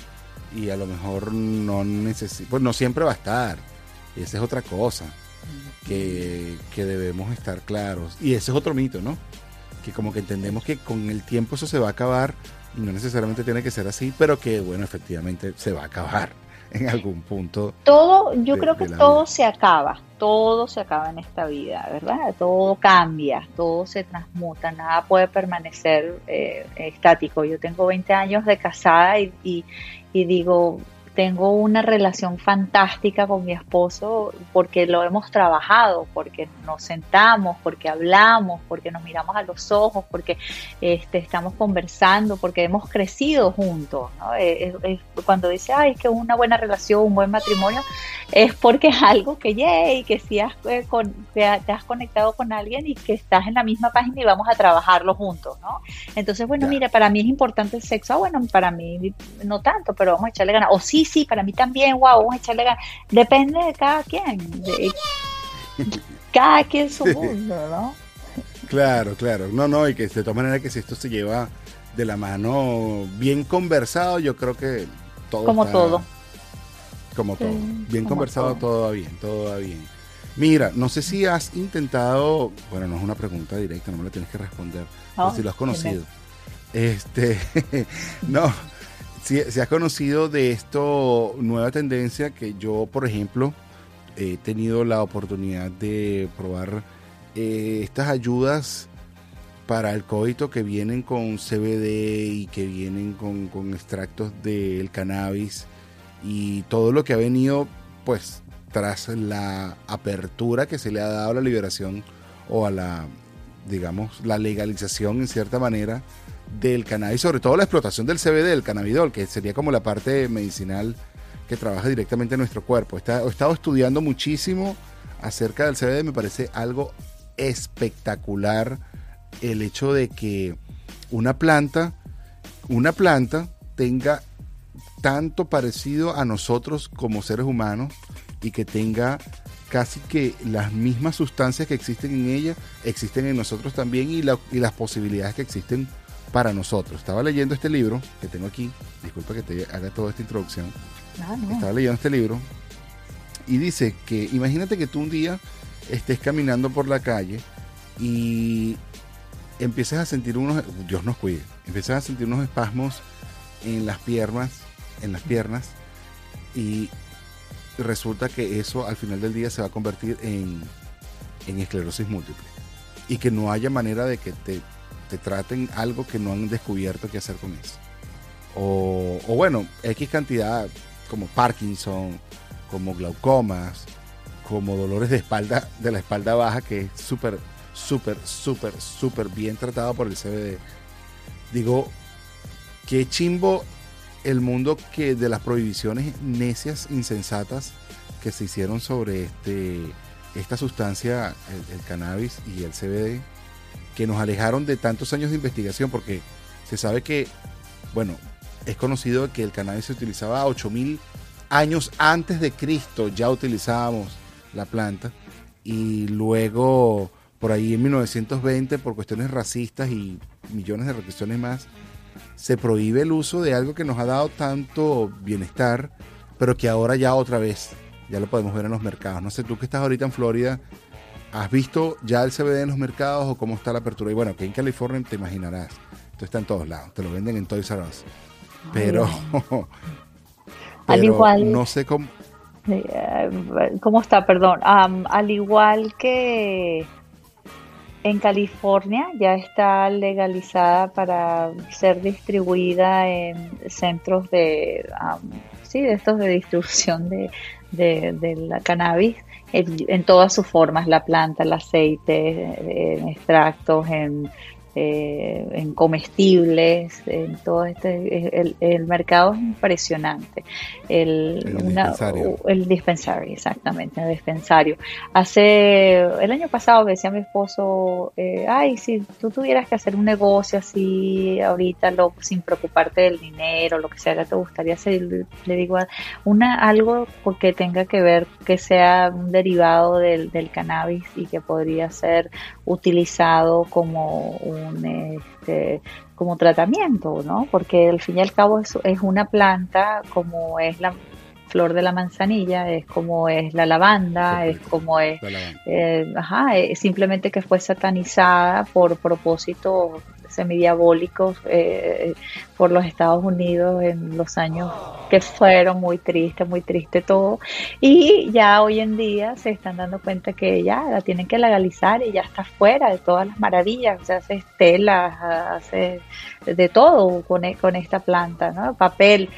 S1: y a lo mejor no necesita, pues no siempre va a estar. esa es otra cosa que, que debemos estar claros. Y ese es otro mito, ¿no? Que como que entendemos que con el tiempo eso se va a acabar y no necesariamente tiene que ser así, pero que bueno, efectivamente se va a acabar en algún punto.
S2: Todo, yo creo que todo se acaba, todo se acaba en esta vida, ¿verdad? Todo cambia, todo se transmuta, nada puede permanecer eh, estático. Yo tengo 20 años de casada y, y, y digo, tengo una relación fantástica con mi esposo porque lo hemos trabajado, porque nos sentamos, porque hablamos, porque nos miramos a los ojos, porque este, estamos conversando, porque hemos crecido juntos. cuando dice, ay, que una buena relación, un buen matrimonio, es porque es algo que, yay, que si has, eh, te, has conectado con alguien y que estás en la misma página y vamos a trabajarlo juntos. ¿no? Entonces, bueno, mira, para mí es importante el sexo, ah, bueno, para mí no tanto, pero vamos a echarle ganas. O sí, sí, para mí también, wow, vamos a echarle ganas. Depende de cada quien. cada quien su mundo, ¿no?
S1: Claro, claro. No, no, y que de todas maneras que si esto se lleva de la mano bien conversado, yo creo que todo.
S2: Como todo.
S1: Como todo. Bien conversado, todo. va bien, todo va bien. Mira, no sé si has intentado, bueno, no es una pregunta directa, no me la tienes que responder, pero si lo has conocido. Este, no, si, has conocido de esto nueva tendencia que yo, por ejemplo, he tenido la oportunidad de probar eh, estas ayudas para el coito que vienen con CBD y que vienen con, con extractos del cannabis y todo lo que ha venido pues tras la apertura que se le ha dado a la liberación o a la digamos la legalización en cierta manera del cannabis, sobre todo la explotación del CBD, del cannabidol, que sería como la parte medicinal que trabaja directamente en nuestro cuerpo. he estado estudiando muchísimo acerca del CBD, me parece algo espectacular el hecho de que una planta, una planta tenga tanto parecido a nosotros como seres humanos y que tenga casi que las mismas sustancias que existen en ella existen en nosotros también y, y las posibilidades que existen para nosotros. Estaba leyendo este libro que tengo aquí, disculpa que te haga toda esta introducción. Ah, Estaba leyendo este libro y dice que imagínate que tú un día estés caminando por la calle y empiezas a sentir unos, Dios nos cuide, empiezas a sentir unos espasmos en las piernas, en las piernas y resulta que eso al final del día se va a convertir en, en esclerosis múltiple y que no haya manera de que te, te, traten algo que no han descubierto qué hacer con eso. O, bueno, X cantidad como Parkinson, como glaucomas, como dolores de espalda, de la espalda baja, que es súper, súper, súper, súper bien tratado por el CBD. Digo, qué chimbo el mundo que de las prohibiciones necias, insensatas que se hicieron sobre este, esta sustancia, el, cannabis y el CBD, que nos alejaron de tantos años de investigación, porque se sabe que, bueno, es conocido que el cannabis se utilizaba a 8000 años antes de Cristo, ya utilizábamos la planta, y luego por ahí en 1920, por cuestiones racistas y millones de restricciones más, se prohíbe el uso de algo que nos ha dado tanto bienestar, pero que ahora ya otra vez, ya lo podemos ver en los mercados. No sé, tú que estás ahorita en Florida, ¿has visto ya el CBD en los mercados o cómo está la apertura? Y bueno, que en California te imaginarás, esto está en todos lados, te lo venden en Toys R Us. Pero,
S2: al igual,
S1: no sé cómo...
S2: Eh, ¿Cómo está? Perdón. al igual que en California ya está legalizada para ser distribuida en centros de, sí, de estos de distribución de, de, la cannabis en, todas sus formas, la planta, el aceite, en extractos, en eh, en comestibles, en todo este, el, mercado es impresionante. El, dispensario. el dispensario, exactamente, el dispensario. Hace, el año pasado decía mi esposo, eh, ay, si tú tuvieras que hacer un negocio así ahorita, lo, sin preocuparte del dinero, lo que sea que te gustaría hacer, le digo, una, algo que tenga que ver, que sea un derivado del, del cannabis y que podría ser utilizado como un este, como tratamiento, ¿no? Porque al fin y al cabo es, es una planta como es la flor de la manzanilla, es como es la lavanda, es como es, eh, ajá, simplemente que fue satanizada por propósito semidiabólicos eh, por los Estados Unidos en los años que fueron muy tristes, muy triste todo. Y ya hoy en día se están dando cuenta que ya la tienen que legalizar y ya está fuera de todas las maravillas. se hace estelas, hace de todo con, e, con esta planta, ¿no? Papel.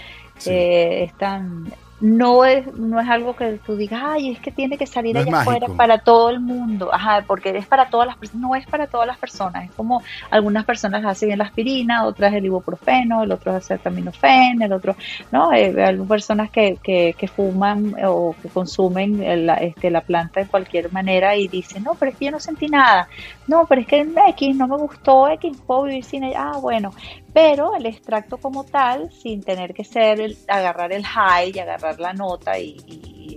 S2: Eh, están no es, no es algo que tú digas, ay, es que tiene que salir allá afuera para todo el mundo, ajá, porque es para todas las personas, no es para todas las personas, es como algunas personas hacen la aspirina, otras el ibuprofeno, el otro hace el el otro, no, eh, hay personas que, que, que, fuman o que consumen la, este, la planta de cualquier manera y dicen, no, pero es que yo no sentí nada, no, pero es que X no me gustó, X puedo vivir sin ella, ah, bueno, pero el extracto como tal, sin tener que ser agarrar el high y agarrar la nota y,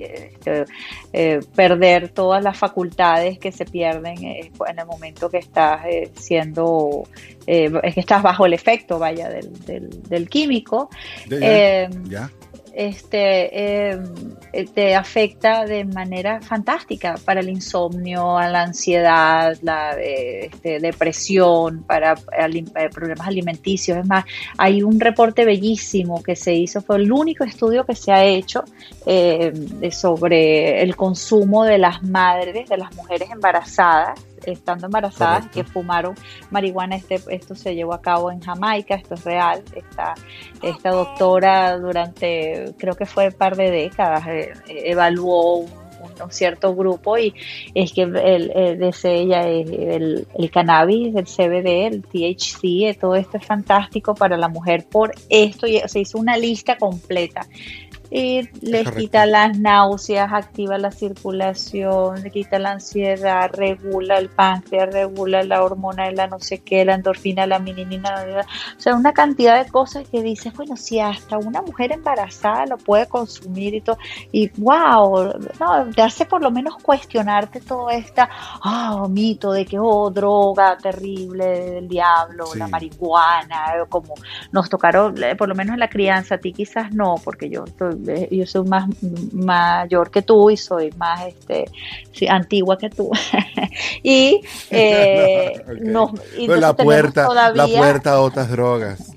S2: este, eh, perder todas las facultades que se pierden eh, en el momento que estás eh, siendo, es que estás bajo el efecto, vaya, del, del, químico. ya este, eh, te afecta de manera fantástica para el insomnio, a la ansiedad, la este, depresión, para eh, problemas alimenticios. Es más, hay un reporte bellísimo que se hizo, fue el único estudio que se ha hecho em, sobre el consumo de las madres, de las mujeres embarazadas estando embarazadas que fumaron marihuana. Este, esto se llevó a cabo en Jamaica, esto es real. Esta, esta doctora durante, creo que fue un par de décadas, eh, evaluó un un cierto grupo y es que el, el, ella, el, el, cannabis, el CBD, el THC, todo esto es fantástico para la mujer por esto, y se hizo una lista completa y les quita las náuseas, activa la circulación, le quita la ansiedad, regula el páncreas, regula la hormona de la no sé qué, la endorfina, la meninina, o sea, una cantidad de cosas que dices, bueno, si hasta una mujer embarazada lo puede consumir y todo, y wow, no, te hace por lo menos cuestionarte todo este oh, mito de que, oh, droga terrible del diablo, la marihuana, como nos tocaron, eh, por lo menos en la crianza, a ti quizás no, porque yo estoy yo soy más mayor que tú y soy más este antigua que tú y, eh,
S1: la puerta la puerta a otras drogas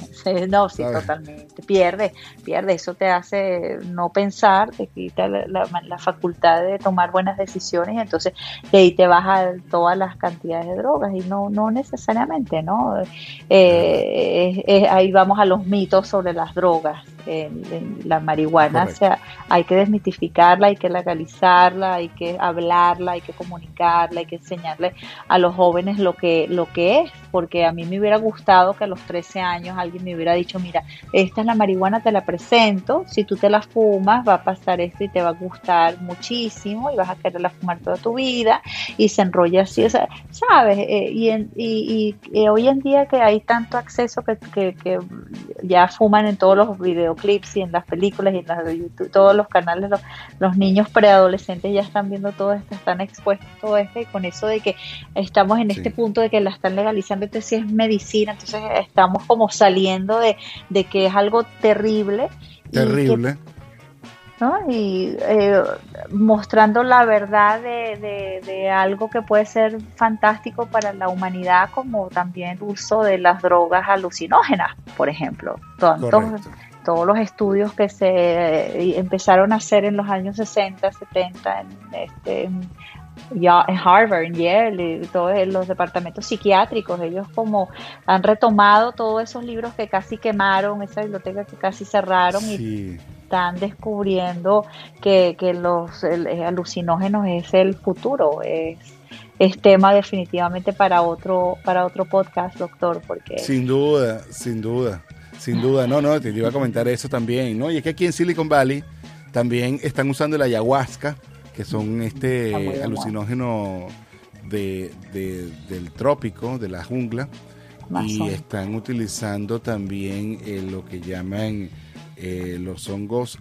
S2: no, sí, totalmente. Pierde, pierde. Eso te hace no pensar, te quita la, facultad de tomar buenas decisiones y entonces de ahí te baja todas las cantidades de drogas y no, no necesariamente, ¿no? Eh, ahí vamos a los mitos sobre las drogas. En, la marihuana, o sea, hay que desmitificarla, hay que legalizarla, hay que hablarla, hay que comunicarla, hay que enseñarle a los jóvenes lo que, lo que es, porque a mí me hubiera gustado que a los 13 años alguien me hubiera dicho, mira, esta es la marihuana, te la presento, si tú te la fumas va a pasar esto y te va a gustar muchísimo y vas a quererla fumar toda tu vida y se enrolla así, o sea, ¿sabes? Eh, y, y, y, hoy en día que hay tanto acceso que, que, ya fuman en todos los videoclips y en las películas y en las de YouTube, todos los canales, los, los niños preadolescentes ya están viendo todo esto, están expuestos a todo esto y con eso de que estamos en este punto de que la están legalizando, entonces si es medicina, entonces estamos como saliendo de, que es algo terrible.
S1: Terrible.
S2: Y, eh, mostrando la verdad de, algo que puede ser fantástico para la humanidad, como también el uso de las drogas alucinógenas, por ejemplo. Todos los estudios que se eh, empezaron a hacer en los años 60, 70 en, este, en Harvard, en Yale, y todos los departamentos psiquiátricos, ellos como han retomado todos esos libros que casi quemaron, esa biblioteca que casi cerraron y están descubriendo que, los alucinógenos es el futuro, es, es tema definitivamente para otro, para otro podcast, doctor, porque...
S1: Sin duda, sin duda, sin duda, no, no, te iba a comentar eso también, ¿no? Y es que aquí en Silicon Valley también están usando la ayahuasca, que son este alucinógeno de, del trópico, de la jungla, y están utilizando también eh, lo que llaman eh, los hongos,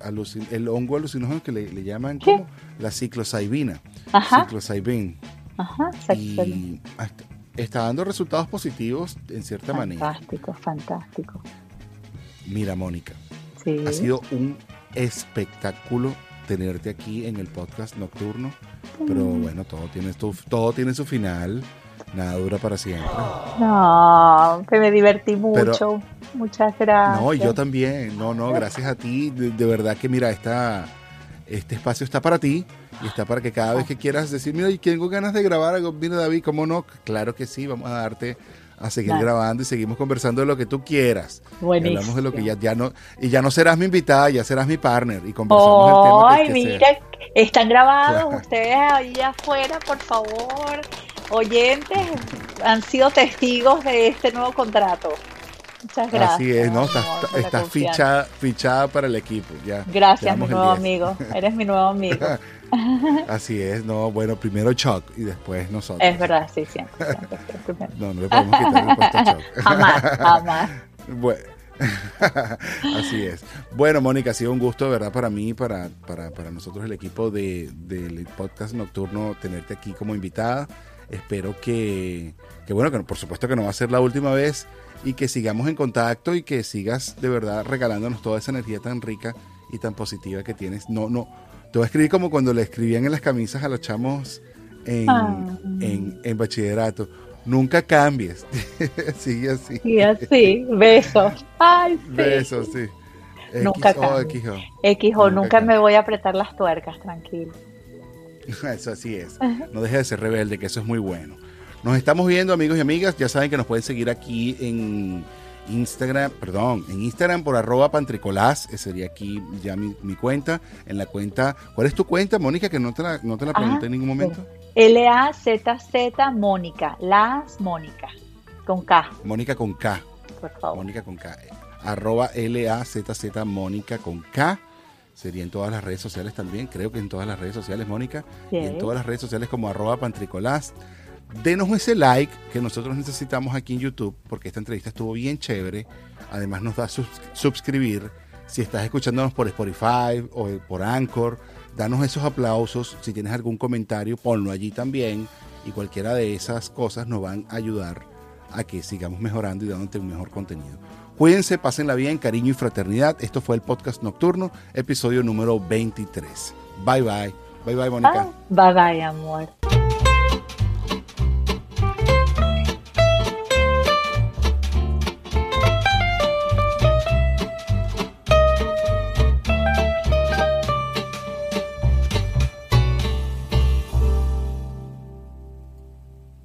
S1: el hongo alucinógeno que le, llaman como la ciclosaibina, Ajá. Ajá, y está dando resultados positivos en cierta manera.
S2: Fantástico, fantástico.
S1: Mira, Mónica, ha sido un espectáculo tenerte aquí en el podcast nocturno, pero bueno, todo tiene, todo tiene su final, nada dura para siempre.
S2: No, que me divertí mucho, muchas gracias.
S1: No, y yo también, no, no, gracias a ti, de, verdad que mira, esta, este espacio está para ti y está para que cada vez que quieras decir, mira, y tengo ganas de grabar algo, mira David, ¿cómo no? Claro que sí, vamos a darte a seguir grabando y seguimos conversando de lo que tú quieras. Buenísimo. Hablamos de lo que ya, ya no, y ya no serás mi invitada, ya serás mi partner y conversamos el tema
S2: Ay, mira, están grabados ustedes ahí afuera, por favor. Oyentes han sido testigos de este nuevo contrato. Muchas gracias.
S1: Así es, ¿no? Estás, fichada, fichada para el equipo. Ya,
S2: gracias, mi nuevo amigo. Eres mi nuevo amigo.
S1: Así es, no, bueno, primero Chuck y después nosotros.
S2: Es verdad, sí, siempre.
S1: no, no le podemos quitar el puesto a Chuck.
S2: Jamás, jamás.
S1: Bueno. Así es. Bueno, Mónica, ha sido un gusto, ¿verdad? Para mí, para, para, para nosotros, el equipo de, del podcast nocturno, tenerte aquí como invitada. Espero que, que, bueno, que por supuesto que no va a ser la última vez y que sigamos en contacto y que sigas de verdad regalándonos toda esa energía tan rica y tan positiva que tienes. No, no, te voy a escribir como cuando le escribían en las camisas a los chamos en, ah. en, bachillerato. Nunca cambies. Sigue así.
S2: Sí, así. Besos. Ay, sí.
S1: Besos, sí.
S2: Nunca cambies. XO. nunca, me voy a apretar las tuercas, tranquilo.
S1: Eso así es. No dejes de ser rebelde, que eso es muy bueno. Nos estamos viendo, amigos y amigas. Ya saben que nos pueden seguir aquí en Instagram, perdón, en Instagram por arroba pantricolás, ese sería aquí ya mi, cuenta, en la cuenta, ¿cuál es tu cuenta, Mónica? Que no te la, no te la ah, pregunté en ningún momento.
S2: L-A-Z-Z Mónica, Las Mónica, con K.
S1: Mónica con K. Por favor. Mónica con K. Arroba L-A-Z-Z Mónica con K. Sería en todas las redes sociales también, creo que en todas las redes sociales, Mónica. Y en todas las redes sociales como arroba pantricolás denos ese like que nosotros necesitamos aquí en YouTube, porque esta entrevista estuvo bien chévere. Además nos da suscribir. Si estás escuchándonos por Spotify o por Anchor, danos esos aplausos. Si tienes algún comentario, ponlo allí también. Y cualquiera de esas cosas nos van a ayudar a que sigamos mejorando y dándote un mejor contenido. Cuídense, pásenla bien, cariño y fraternidad. Esto fue el podcast nocturno, episodio número 23. Bye bye. Bye bye, Mónica.
S2: bye bye, amor.